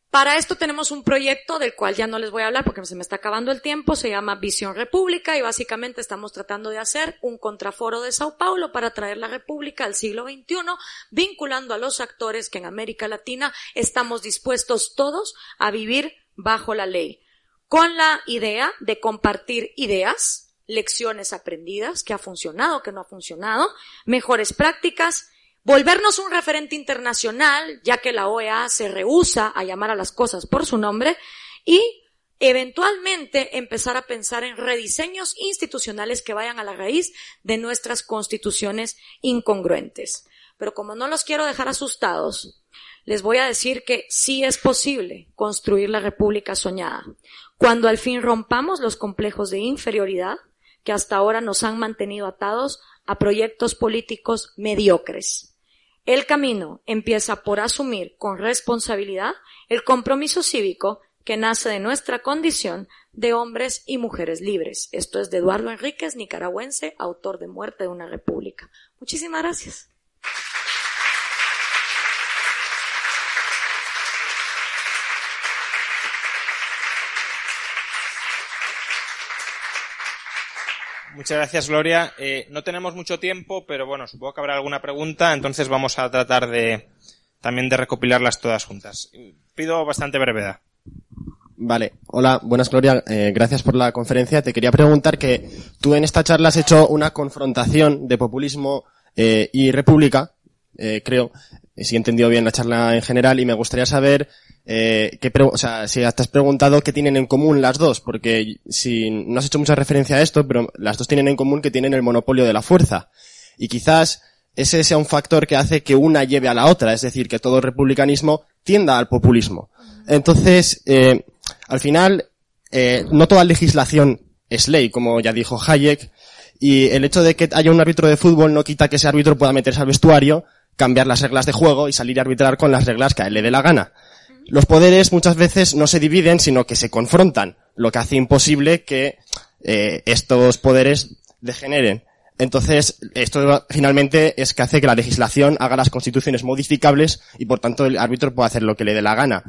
Para esto tenemos un proyecto del cual ya no les voy a hablar porque se me está acabando el tiempo, se llama Visión República y básicamente estamos tratando de hacer un contraforo de Sao Paulo para traer la República al siglo XXI, vinculando a los actores que en América Latina estamos dispuestos todos a vivir bajo la ley, con la idea de compartir ideas, lecciones aprendidas, que ha funcionado, que no ha funcionado, mejores prácticas, volvernos un referente internacional, ya que la OEA se rehúsa a llamar a las cosas por su nombre, y eventualmente empezar a pensar en rediseños institucionales que vayan a la raíz de nuestras constituciones incongruentes. Pero como no los quiero dejar asustados, les voy a decir que sí es posible construir la república soñada, cuando al fin rompamos los complejos de inferioridad que hasta ahora nos han mantenido atados a proyectos políticos mediocres. El camino empieza por asumir con responsabilidad el compromiso cívico que nace de nuestra condición de hombres y mujeres libres. Esto es de Eduardo Enríquez, nicaragüense, autor de Muerte de una República. Muchísimas gracias. Muchas gracias, Gloria. Eh, no tenemos mucho tiempo, pero bueno, supongo que habrá alguna pregunta, entonces vamos a tratar de también de recopilarlas todas juntas. Pido bastante brevedad. Vale, hola, buenas Gloria, eh, gracias por la conferencia. Te quería preguntar que tú en esta charla has hecho una confrontación de populismo eh, y república, creo, si he entendido bien la charla en general, y me gustaría saber eh, que o sea, si te has preguntado qué tienen en común las dos, porque si no has hecho mucha referencia a esto, pero las dos tienen en común que tienen el monopolio de la fuerza. Y quizás ese sea un factor que hace que una lleve a la otra, es decir, que todo republicanismo tienda al populismo. Entonces, eh, al final, eh, no toda legislación es ley, como ya dijo Hayek, y el hecho de que haya un árbitro de fútbol no quita que ese árbitro pueda meterse al vestuario, cambiar las reglas de juego y salir a arbitrar con las reglas que a él le dé la gana. Los poderes muchas veces no se dividen, sino que se confrontan, lo que hace imposible que eh, estos poderes degeneren. Entonces, esto finalmente es que hace que la legislación haga las constituciones modificables y por tanto el árbitro pueda hacer lo que le dé la gana.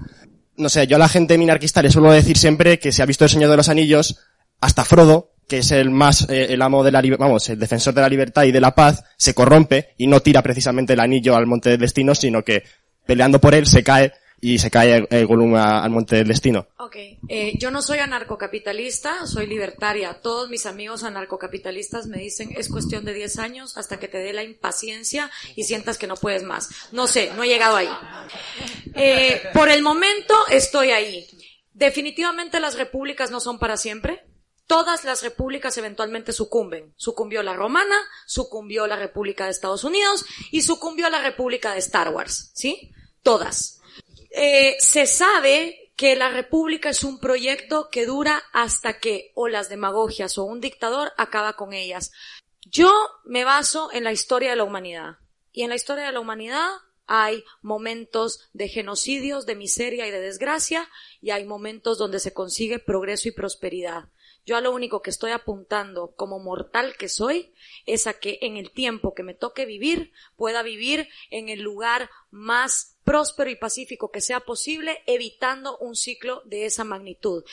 No sé, yo a la gente minarquista le suelo decir siempre que se ha visto el Señor de los Anillos, hasta Frodo, que es el más, eh, el amo de la, vamos, el defensor de la libertad y de la paz, se corrompe y no tira precisamente el anillo al monte del destino, sino que peleando por él se cae y se cae el Gollum al monte del destino. Ok, eh, yo no soy anarcocapitalista, soy libertaria. Todos mis amigos anarcocapitalistas me dicen es cuestión de 10 años hasta que te dé la impaciencia y sientas que no puedes más. No sé, no he llegado ahí. Eh, por el momento estoy ahí. Definitivamente las repúblicas no son para siempre. Todas las repúblicas eventualmente sucumben. Sucumbió la romana, sucumbió la República de Estados Unidos y sucumbió la República de Star Wars. ¿Sí? Todas. Eh, se sabe que la república es un proyecto que dura hasta que o las demagogias o un dictador acaba con ellas. Yo me baso en la historia de la humanidad. Y en la historia de la humanidad hay momentos de genocidios, de miseria y de desgracia, y hay momentos donde se consigue progreso y prosperidad. Yo a lo único que estoy apuntando como mortal que soy es a que en el tiempo que me toque vivir pueda vivir en el lugar más próspero y pacífico que sea posible, evitando un ciclo de esa magnitud.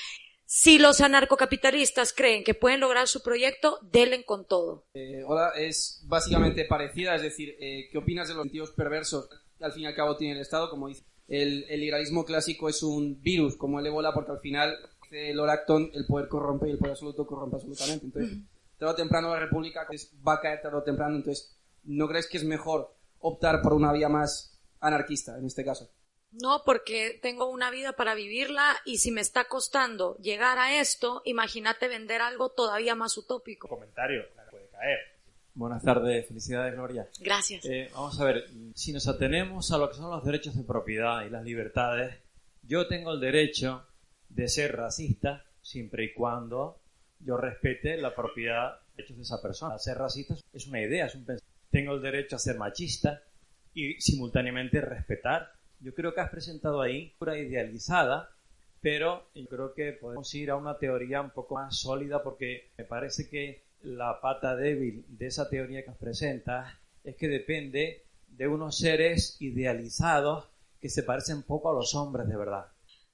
Si los anarcocapitalistas creen que pueden lograr su proyecto, denle con todo. Eh, hola, es básicamente parecida, es decir, eh, ¿qué opinas de los sentidos perversos que al fin y al cabo tiene el Estado? Como dice, el, el liberalismo clásico es un virus, como el ébola, porque al final, dice Loracton, el poder corrompe y el poder absoluto corrompe absolutamente. Entonces, tarde o temprano la república va a caer tarde o temprano, entonces, ¿no crees que es mejor optar por una vía más anarquista en este caso. No, porque tengo una vida para vivirla y si me está costando llegar a esto, imagínate vender algo todavía más utópico. Comentario, puede caer. Buenas tardes, felicidades Gloria. Gracias. Eh, vamos a ver, si nos atenemos a lo que son los derechos de propiedad y las libertades, yo tengo el derecho de ser racista siempre y cuando yo respete la propiedad de derechos de esa persona. Ser racista es una idea, es un pensamiento. Tengo el derecho a ser machista y simultáneamente respetar. Yo creo que has presentado ahí una idealizada, pero yo creo que podemos ir a una teoría un poco más sólida porque me parece que la pata débil de esa teoría que nos presentas es que depende de unos seres idealizados que se parecen poco a los hombres de verdad.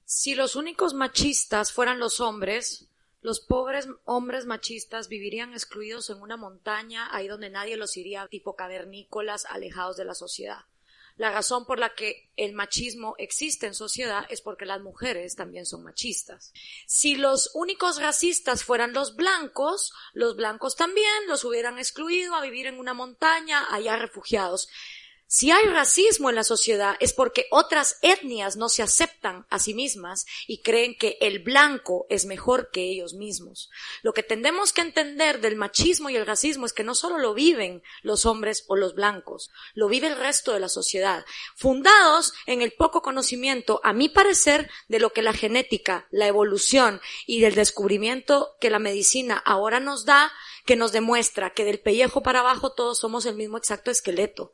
Si los únicos machistas fueran los hombres, los pobres hombres machistas vivirían excluidos en una montaña, ahí donde nadie los iría, tipo cavernícolas, alejados de la sociedad. La razón por la que el machismo existe en sociedad es porque las mujeres también son machistas. Si los únicos racistas fueran los blancos, los blancos también los hubieran excluido a vivir en una montaña, allá refugiados. Si hay racismo en la sociedad es porque otras etnias no se aceptan a sí mismas y creen que el blanco es mejor que ellos mismos. Lo que tendemos que entender del machismo y el racismo es que no solo lo viven los hombres o los blancos, lo vive el resto de la sociedad, fundados en el poco conocimiento, a mi parecer, de lo que la genética, la evolución y del descubrimiento que la medicina ahora nos da, que nos demuestra que del pellejo para abajo todos somos el mismo exacto esqueleto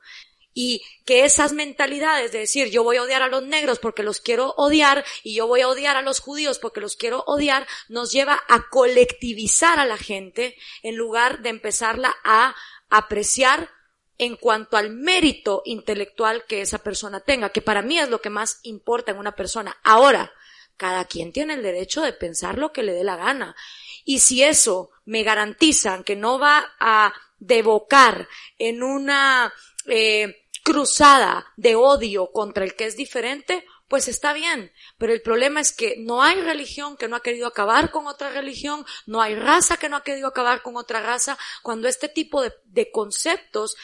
y que esas mentalidades de decir yo voy a odiar a los negros porque los quiero odiar y yo voy a odiar a los judíos porque los quiero odiar nos lleva a colectivizar a la gente en lugar de empezarla a apreciar en cuanto al mérito intelectual que esa persona tenga, que para mí es lo que más importa en una persona. Ahora, cada quien tiene el derecho de pensar lo que le dé la gana. Y si eso me garantizan que no va a devocar en una eh, cruzada de odio contra el que es diferente, pues está bien. Pero el problema es que no hay religión que no ha querido acabar con otra religión, no hay raza que no ha querido acabar con otra raza, cuando este tipo de, conceptos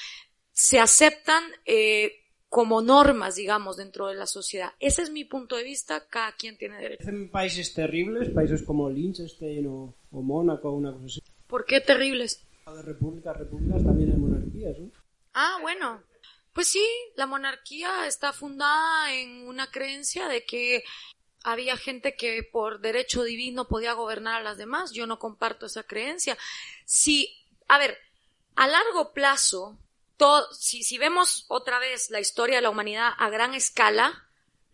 se aceptan eh, como normas, digamos, dentro de la sociedad. Ese es mi punto de vista, cada quien tiene derecho. En países terribles, países como Liechtenstein o, o Mónaco, una cosa así. ¿Por qué terribles? De repúblicas, repúblicas también hay monarquías, ¿no? Ah, bueno. Pues sí, la monarquía está fundada en una creencia de que había gente que por derecho divino podía gobernar a las demás. Yo no comparto esa creencia. Si, a ver, a largo plazo, si, si vemos otra vez la historia de la humanidad a gran escala,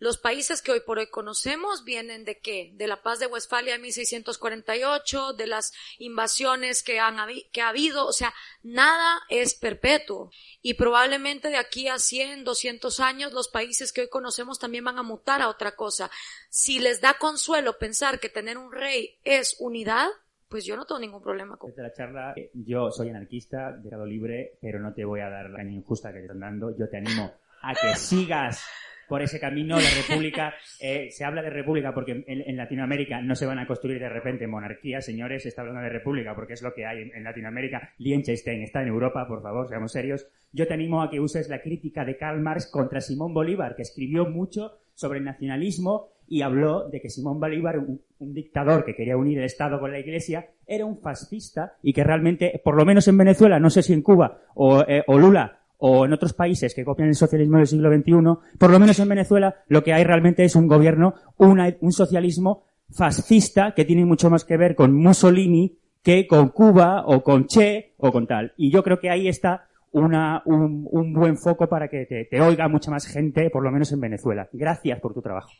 los países que hoy por hoy conocemos vienen de qué? De la paz de Westfalia en 1648, de las invasiones que, han, que ha habido, o sea, nada es perpetuo. Y probablemente de aquí a 100, 200 años los países que hoy conocemos también van a mutar a otra cosa. Si les da consuelo pensar que tener un rey es unidad, pues yo no tengo ningún problema con. Desde la charla, eh, yo soy anarquista, libre, pero no te voy a dar la injusta que te están dando. Yo te animo a que *laughs* sigas por ese camino. La República, eh, se habla de República porque en, Latinoamérica no se van a construir de repente monarquías, señores, se está hablando de República porque es lo que hay en, Latinoamérica. Liechtenstein está en Europa, por favor, seamos serios. Yo te animo a que uses la crítica de Karl Marx contra Simón Bolívar, que escribió mucho sobre el nacionalismo y habló de que Simón Bolívar, un, dictador que quería unir el Estado con la Iglesia, era un fascista y que realmente, por lo menos en Venezuela, no sé si en Cuba o, eh, o Lula o en otros países que copian el socialismo del siglo XXI, por lo menos en Venezuela, lo que hay realmente es un gobierno, un socialismo fascista que tiene mucho más que ver con Mussolini que con Cuba o con Che o con tal. Y yo creo que ahí está una, un, buen foco para que te, oiga mucha más gente, por lo menos en Venezuela. Gracias por tu trabajo.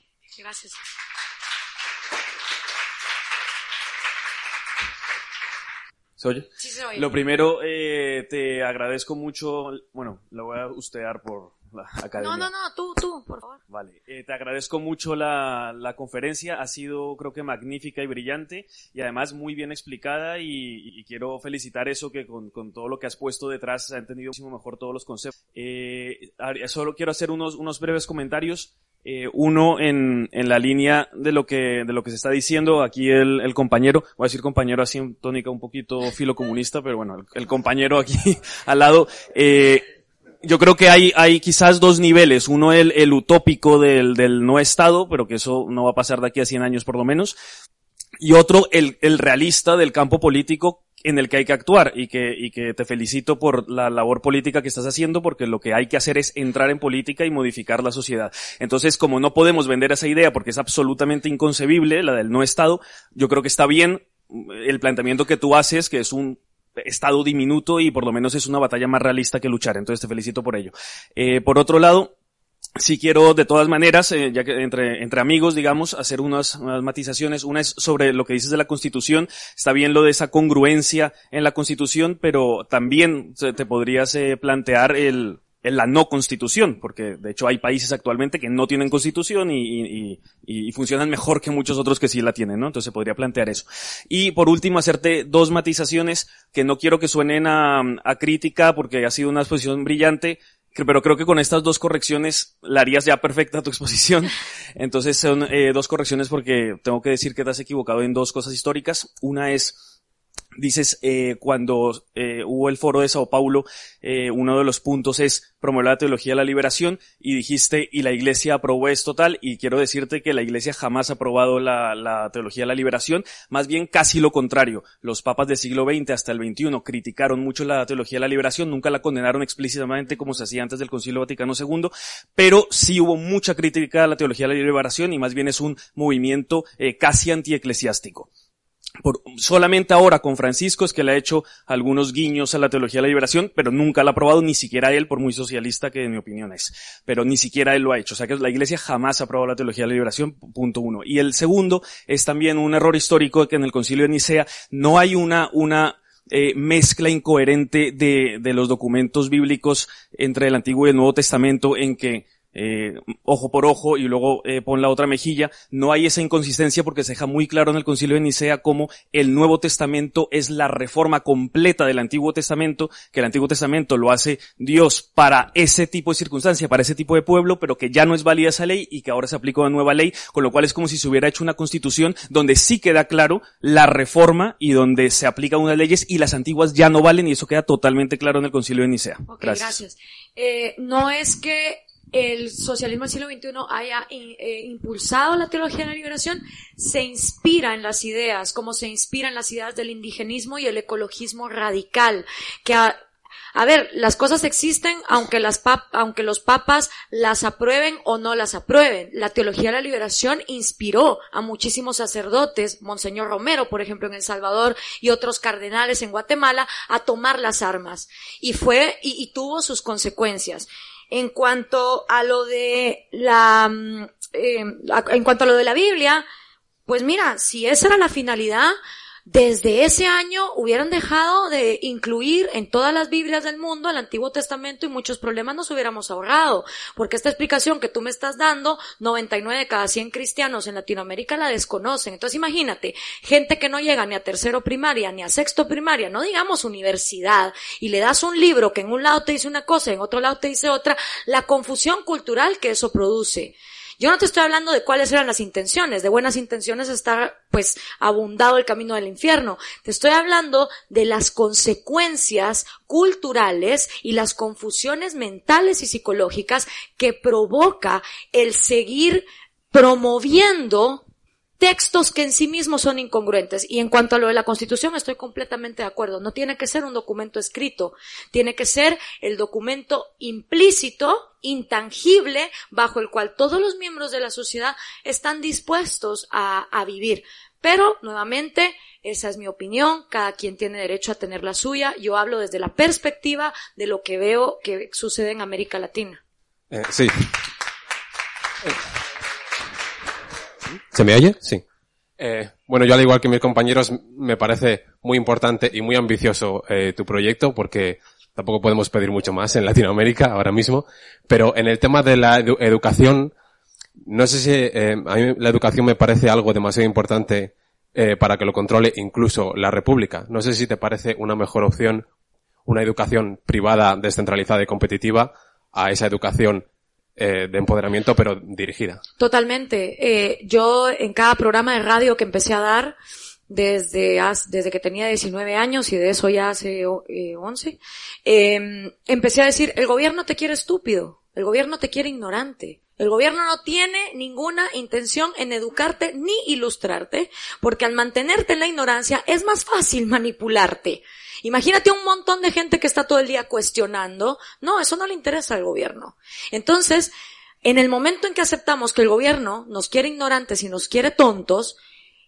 Lo primero, eh, te agradezco mucho, bueno, lo voy a ustear por la academia. No, no, no, tú, tú, por favor. Vale, eh, te agradezco mucho la, la, conferencia, ha sido creo que magnífica y brillante y además muy bien explicada y, quiero felicitar eso que con, con, todo lo que has puesto detrás ha entendido muchísimo mejor todos los conceptos. Eh, solo quiero hacer unos, unos breves comentarios. Eh, uno en, en, la línea de lo que de lo que se está diciendo aquí el, el, compañero voy a decir compañero así en tónica un poquito filo comunista pero bueno el, compañero aquí *laughs* al lado eh, yo creo que hay, hay quizás dos niveles. Uno el, el utópico del, del no Estado, pero que eso no va a pasar de aquí a 100 años por lo menos. Y otro el, el realista del campo político en el que hay que actuar y que, y que te felicito por la labor política que estás haciendo porque lo que hay que hacer es entrar en política y modificar la sociedad. Entonces, como no podemos vender esa idea porque es absolutamente inconcebible, la del no Estado, yo creo que está bien el planteamiento que tú haces, que es un Estado diminuto y por lo menos es una batalla más realista que luchar. Entonces te felicito por ello. Eh, por otro lado, si quiero de todas maneras, eh, ya que entre, amigos, digamos, hacer unas, unas, matizaciones. Una es sobre lo que dices de la Constitución. Está bien lo de esa congruencia en la Constitución, pero también te podrías eh, plantear el, en la no constitución, porque de hecho hay países actualmente que no tienen constitución y, y, y, funcionan mejor que muchos otros que sí la tienen, ¿no? Entonces se podría plantear eso. Y por último, hacerte dos matizaciones que no quiero que suenen a, a crítica porque ha sido una exposición brillante, pero creo que con estas dos correcciones la harías ya perfecta tu exposición. *laughs* Entonces son eh, dos correcciones porque tengo que decir que te has equivocado en dos cosas históricas. Una es dices, eh, cuando eh, hubo el foro de Sao Paulo, eh, uno de los puntos es promover la teología de la liberación y dijiste, y la iglesia aprobó esto tal, y quiero decirte que la iglesia jamás ha aprobado la, la teología de la liberación, más bien casi lo contrario. Los papas del siglo XX hasta el XXI criticaron mucho la teología de la liberación, nunca la condenaron explícitamente como se hacía antes del Concilio Vaticano II, pero sí hubo mucha crítica a la teología de la liberación y más bien es un movimiento eh, casi antieclesiástico. Solamente ahora con Francisco es que le ha hecho algunos guiños a la teología de la liberación, pero nunca la ha aprobado ni siquiera él, por muy socialista que en mi opinión es. Pero ni siquiera él lo ha hecho. O sea que la iglesia jamás ha aprobado la teología de la liberación, punto uno. Y el segundo es también un error histórico que en el concilio de Nicea no hay una, una eh, mezcla incoherente de, de los documentos bíblicos entre el Antiguo y el Nuevo Testamento en que eh, ojo por ojo y luego eh, pon la otra mejilla, no hay esa inconsistencia porque se deja muy claro en el concilio de Nicea cómo el Nuevo Testamento es la reforma completa del Antiguo Testamento, que el Antiguo Testamento lo hace Dios para ese tipo de circunstancia, para ese tipo de pueblo, pero que ya no es válida esa ley y que ahora se aplica una nueva ley, con lo cual es como si se hubiera hecho una constitución donde sí queda claro la reforma y donde se aplican unas leyes y las antiguas ya no valen y eso queda totalmente claro en el concilio de Nicea. gracias. Eh, no es que el socialismo del siglo XXI haya eh, impulsado la teología de la liberación, se inspira en las ideas, como se inspira en las ideas del indigenismo y el ecologismo radical, que a, a ver, las cosas existen aunque, las pap aunque los papas las aprueben o no las aprueben. La teología de la liberación inspiró a muchísimos sacerdotes, Monseñor Romero, por ejemplo, en El Salvador, y otros cardenales en Guatemala, a tomar las armas. Y fue, y tuvo sus consecuencias. En cuanto a lo de la, mm, eh, en cuanto a lo de la Biblia, pues mira, si esa era la finalidad, desde ese año hubieran dejado de incluir en todas las Biblias del mundo el Antiguo Testamento y muchos problemas nos hubiéramos ahorrado. Porque esta explicación que tú me estás dando, 99 de cada 100 cristianos en Latinoamérica la desconocen. Entonces imagínate, gente que no llega ni a tercero primaria ni a sexto primaria, no digamos universidad, y le das un libro que en un lado te dice una cosa, en otro lado te dice otra, la confusión cultural que eso produce. Yo no te estoy hablando de cuáles eran las intenciones, de buenas intenciones está pues abundado el camino del infierno. Te estoy hablando de las consecuencias culturales y las confusiones mentales y psicológicas que provoca el seguir promoviendo textos que en sí mismos son incongruentes. Y en cuanto a lo de la Constitución, estoy completamente de acuerdo. No tiene que ser un documento escrito, tiene que ser el documento implícito, intangible, bajo el cual todos los miembros de la sociedad están dispuestos a, vivir. Pero, nuevamente, esa es mi opinión, cada quien tiene derecho a tener la suya. Yo hablo desde la perspectiva de lo que veo que sucede en América Latina. Eh, sí. ¿Se me oye? Sí. Eh, bueno, yo al igual que mis compañeros, me parece muy importante y muy ambicioso eh, tu proyecto porque tampoco podemos pedir mucho más en Latinoamérica ahora mismo. Pero en el tema de la edu educación, no sé si eh, a mí la educación me parece algo demasiado importante eh, para que lo controle incluso la República. No sé si te parece una mejor opción una educación privada, descentralizada y competitiva a esa educación eh, de empoderamiento, pero dirigida. Totalmente. Eh, yo en cada programa de radio que empecé a dar, desde, desde que tenía 19 años y de eso ya hace eh, 11, eh, empecé a decir, el gobierno te quiere estúpido, el gobierno te quiere ignorante. El gobierno no tiene ninguna intención en educarte ni ilustrarte, porque al mantenerte en la ignorancia es más fácil manipularte. Imagínate un montón de gente que está todo el día cuestionando. No, eso no le interesa al gobierno. Entonces, en el momento en que aceptamos que el gobierno nos quiere ignorantes y nos quiere tontos,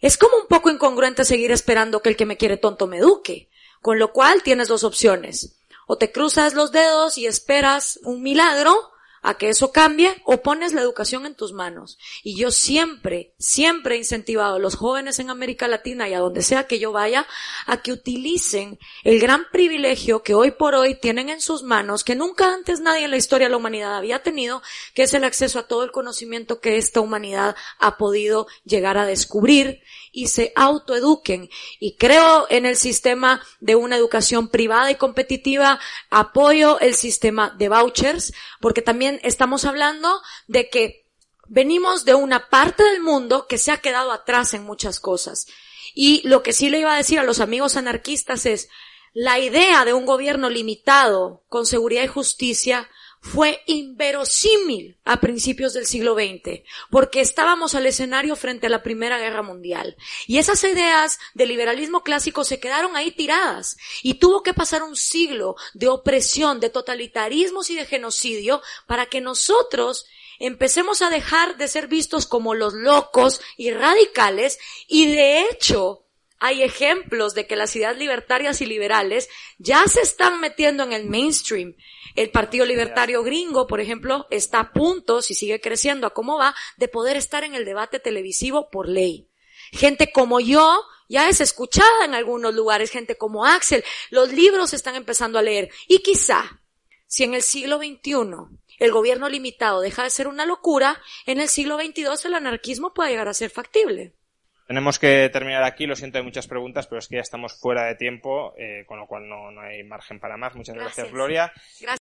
es como un poco incongruente seguir esperando que el que me quiere tonto me eduque. Con lo cual tienes dos opciones. O te cruzas los dedos y esperas un milagro, a que eso cambie o pones la educación en tus manos. Y yo siempre, siempre he incentivado a los jóvenes en América Latina y a donde sea que yo vaya a que utilicen el gran privilegio que hoy por hoy tienen en sus manos, que nunca antes nadie en la historia de la humanidad había tenido, que es el acceso a todo el conocimiento que esta humanidad ha podido llegar a descubrir y se autoeduquen. Y creo en el sistema de una educación privada y competitiva, apoyo el sistema de vouchers, porque también estamos hablando de que venimos de una parte del mundo que se ha quedado atrás en muchas cosas. Y lo que sí le iba a decir a los amigos anarquistas es, la idea de un gobierno limitado con seguridad y justicia fue inverosímil a principios del siglo XX, porque estábamos al escenario frente a la Primera Guerra Mundial. Y esas ideas del liberalismo clásico se quedaron ahí tiradas. Y tuvo que pasar un siglo de opresión, de totalitarismos y de genocidio para que nosotros empecemos a dejar de ser vistos como los locos y radicales y de hecho hay ejemplos de que las ideas libertarias y liberales ya se están metiendo en el mainstream. El Partido Libertario Gringo, por ejemplo, está a punto, si sigue creciendo a cómo va, de poder estar en el debate televisivo por ley. Gente como yo ya es escuchada en algunos lugares, gente como Axel. Los libros se están empezando a leer. Y quizá, si en el siglo XXI el gobierno limitado deja de ser una locura, en el siglo XXII el anarquismo puede llegar a ser factible. Tenemos que terminar aquí, lo siento, hay muchas preguntas, pero es que ya estamos fuera de tiempo, eh, con lo cual no, no, hay margen para más. Muchas gracias, gracias Gloria. Gracias.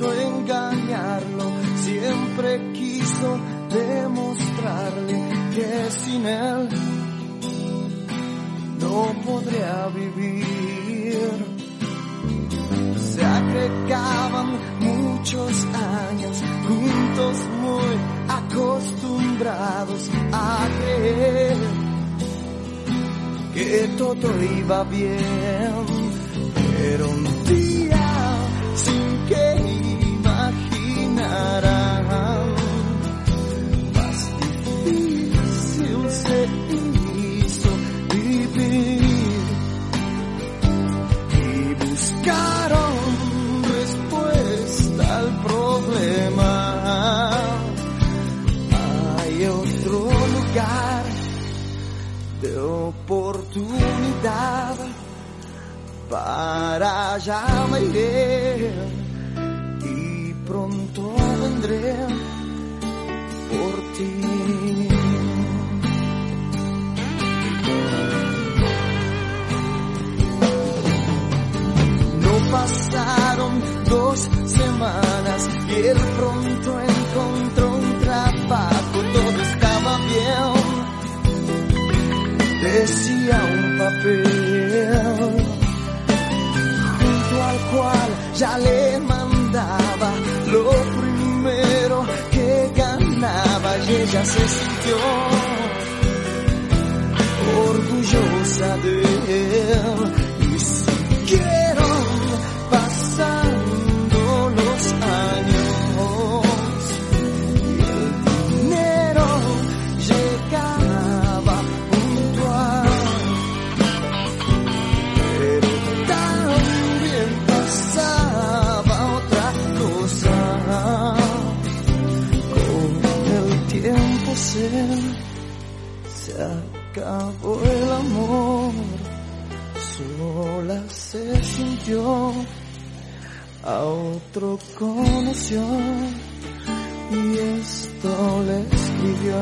Pensó engañarlo, siempre quiso demostrarle que sin él no podría vivir. Se agregaban muchos años juntos muy acostumbrados a creer que todo iba bien, pero un para allá me iré y pronto vendré por ti. No pasaron dos semanas y él pronto encontró un trabajo, todo estaba bien. Decía un papel cual ya le mandaba lo primero que ganaba y ella se sintió orgullosa de él a otro conoció y esto le escribió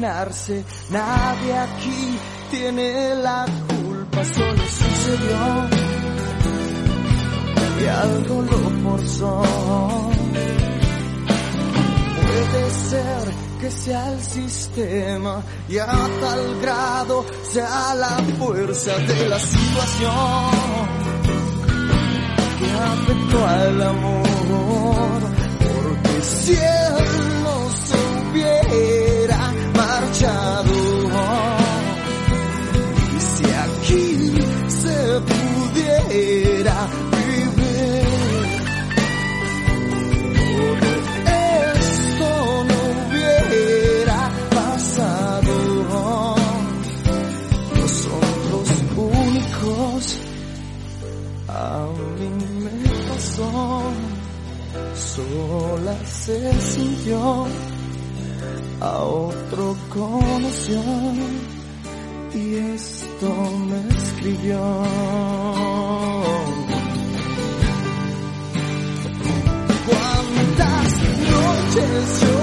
nadie aquí tiene la culpa, solo sucedió y algo lo forzó. Puede ser que sea el sistema y a tal grado sea la fuerza de la situación que afectó al amor. Porque si se sintió, a otro conoció y esto me escribió. Cuántas noches lloré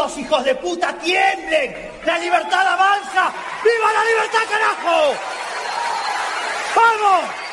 Zurdos hijos de puta, tiemblen. La libertad avanza. ¡Viva la libertad, carajo! ¡Vamos!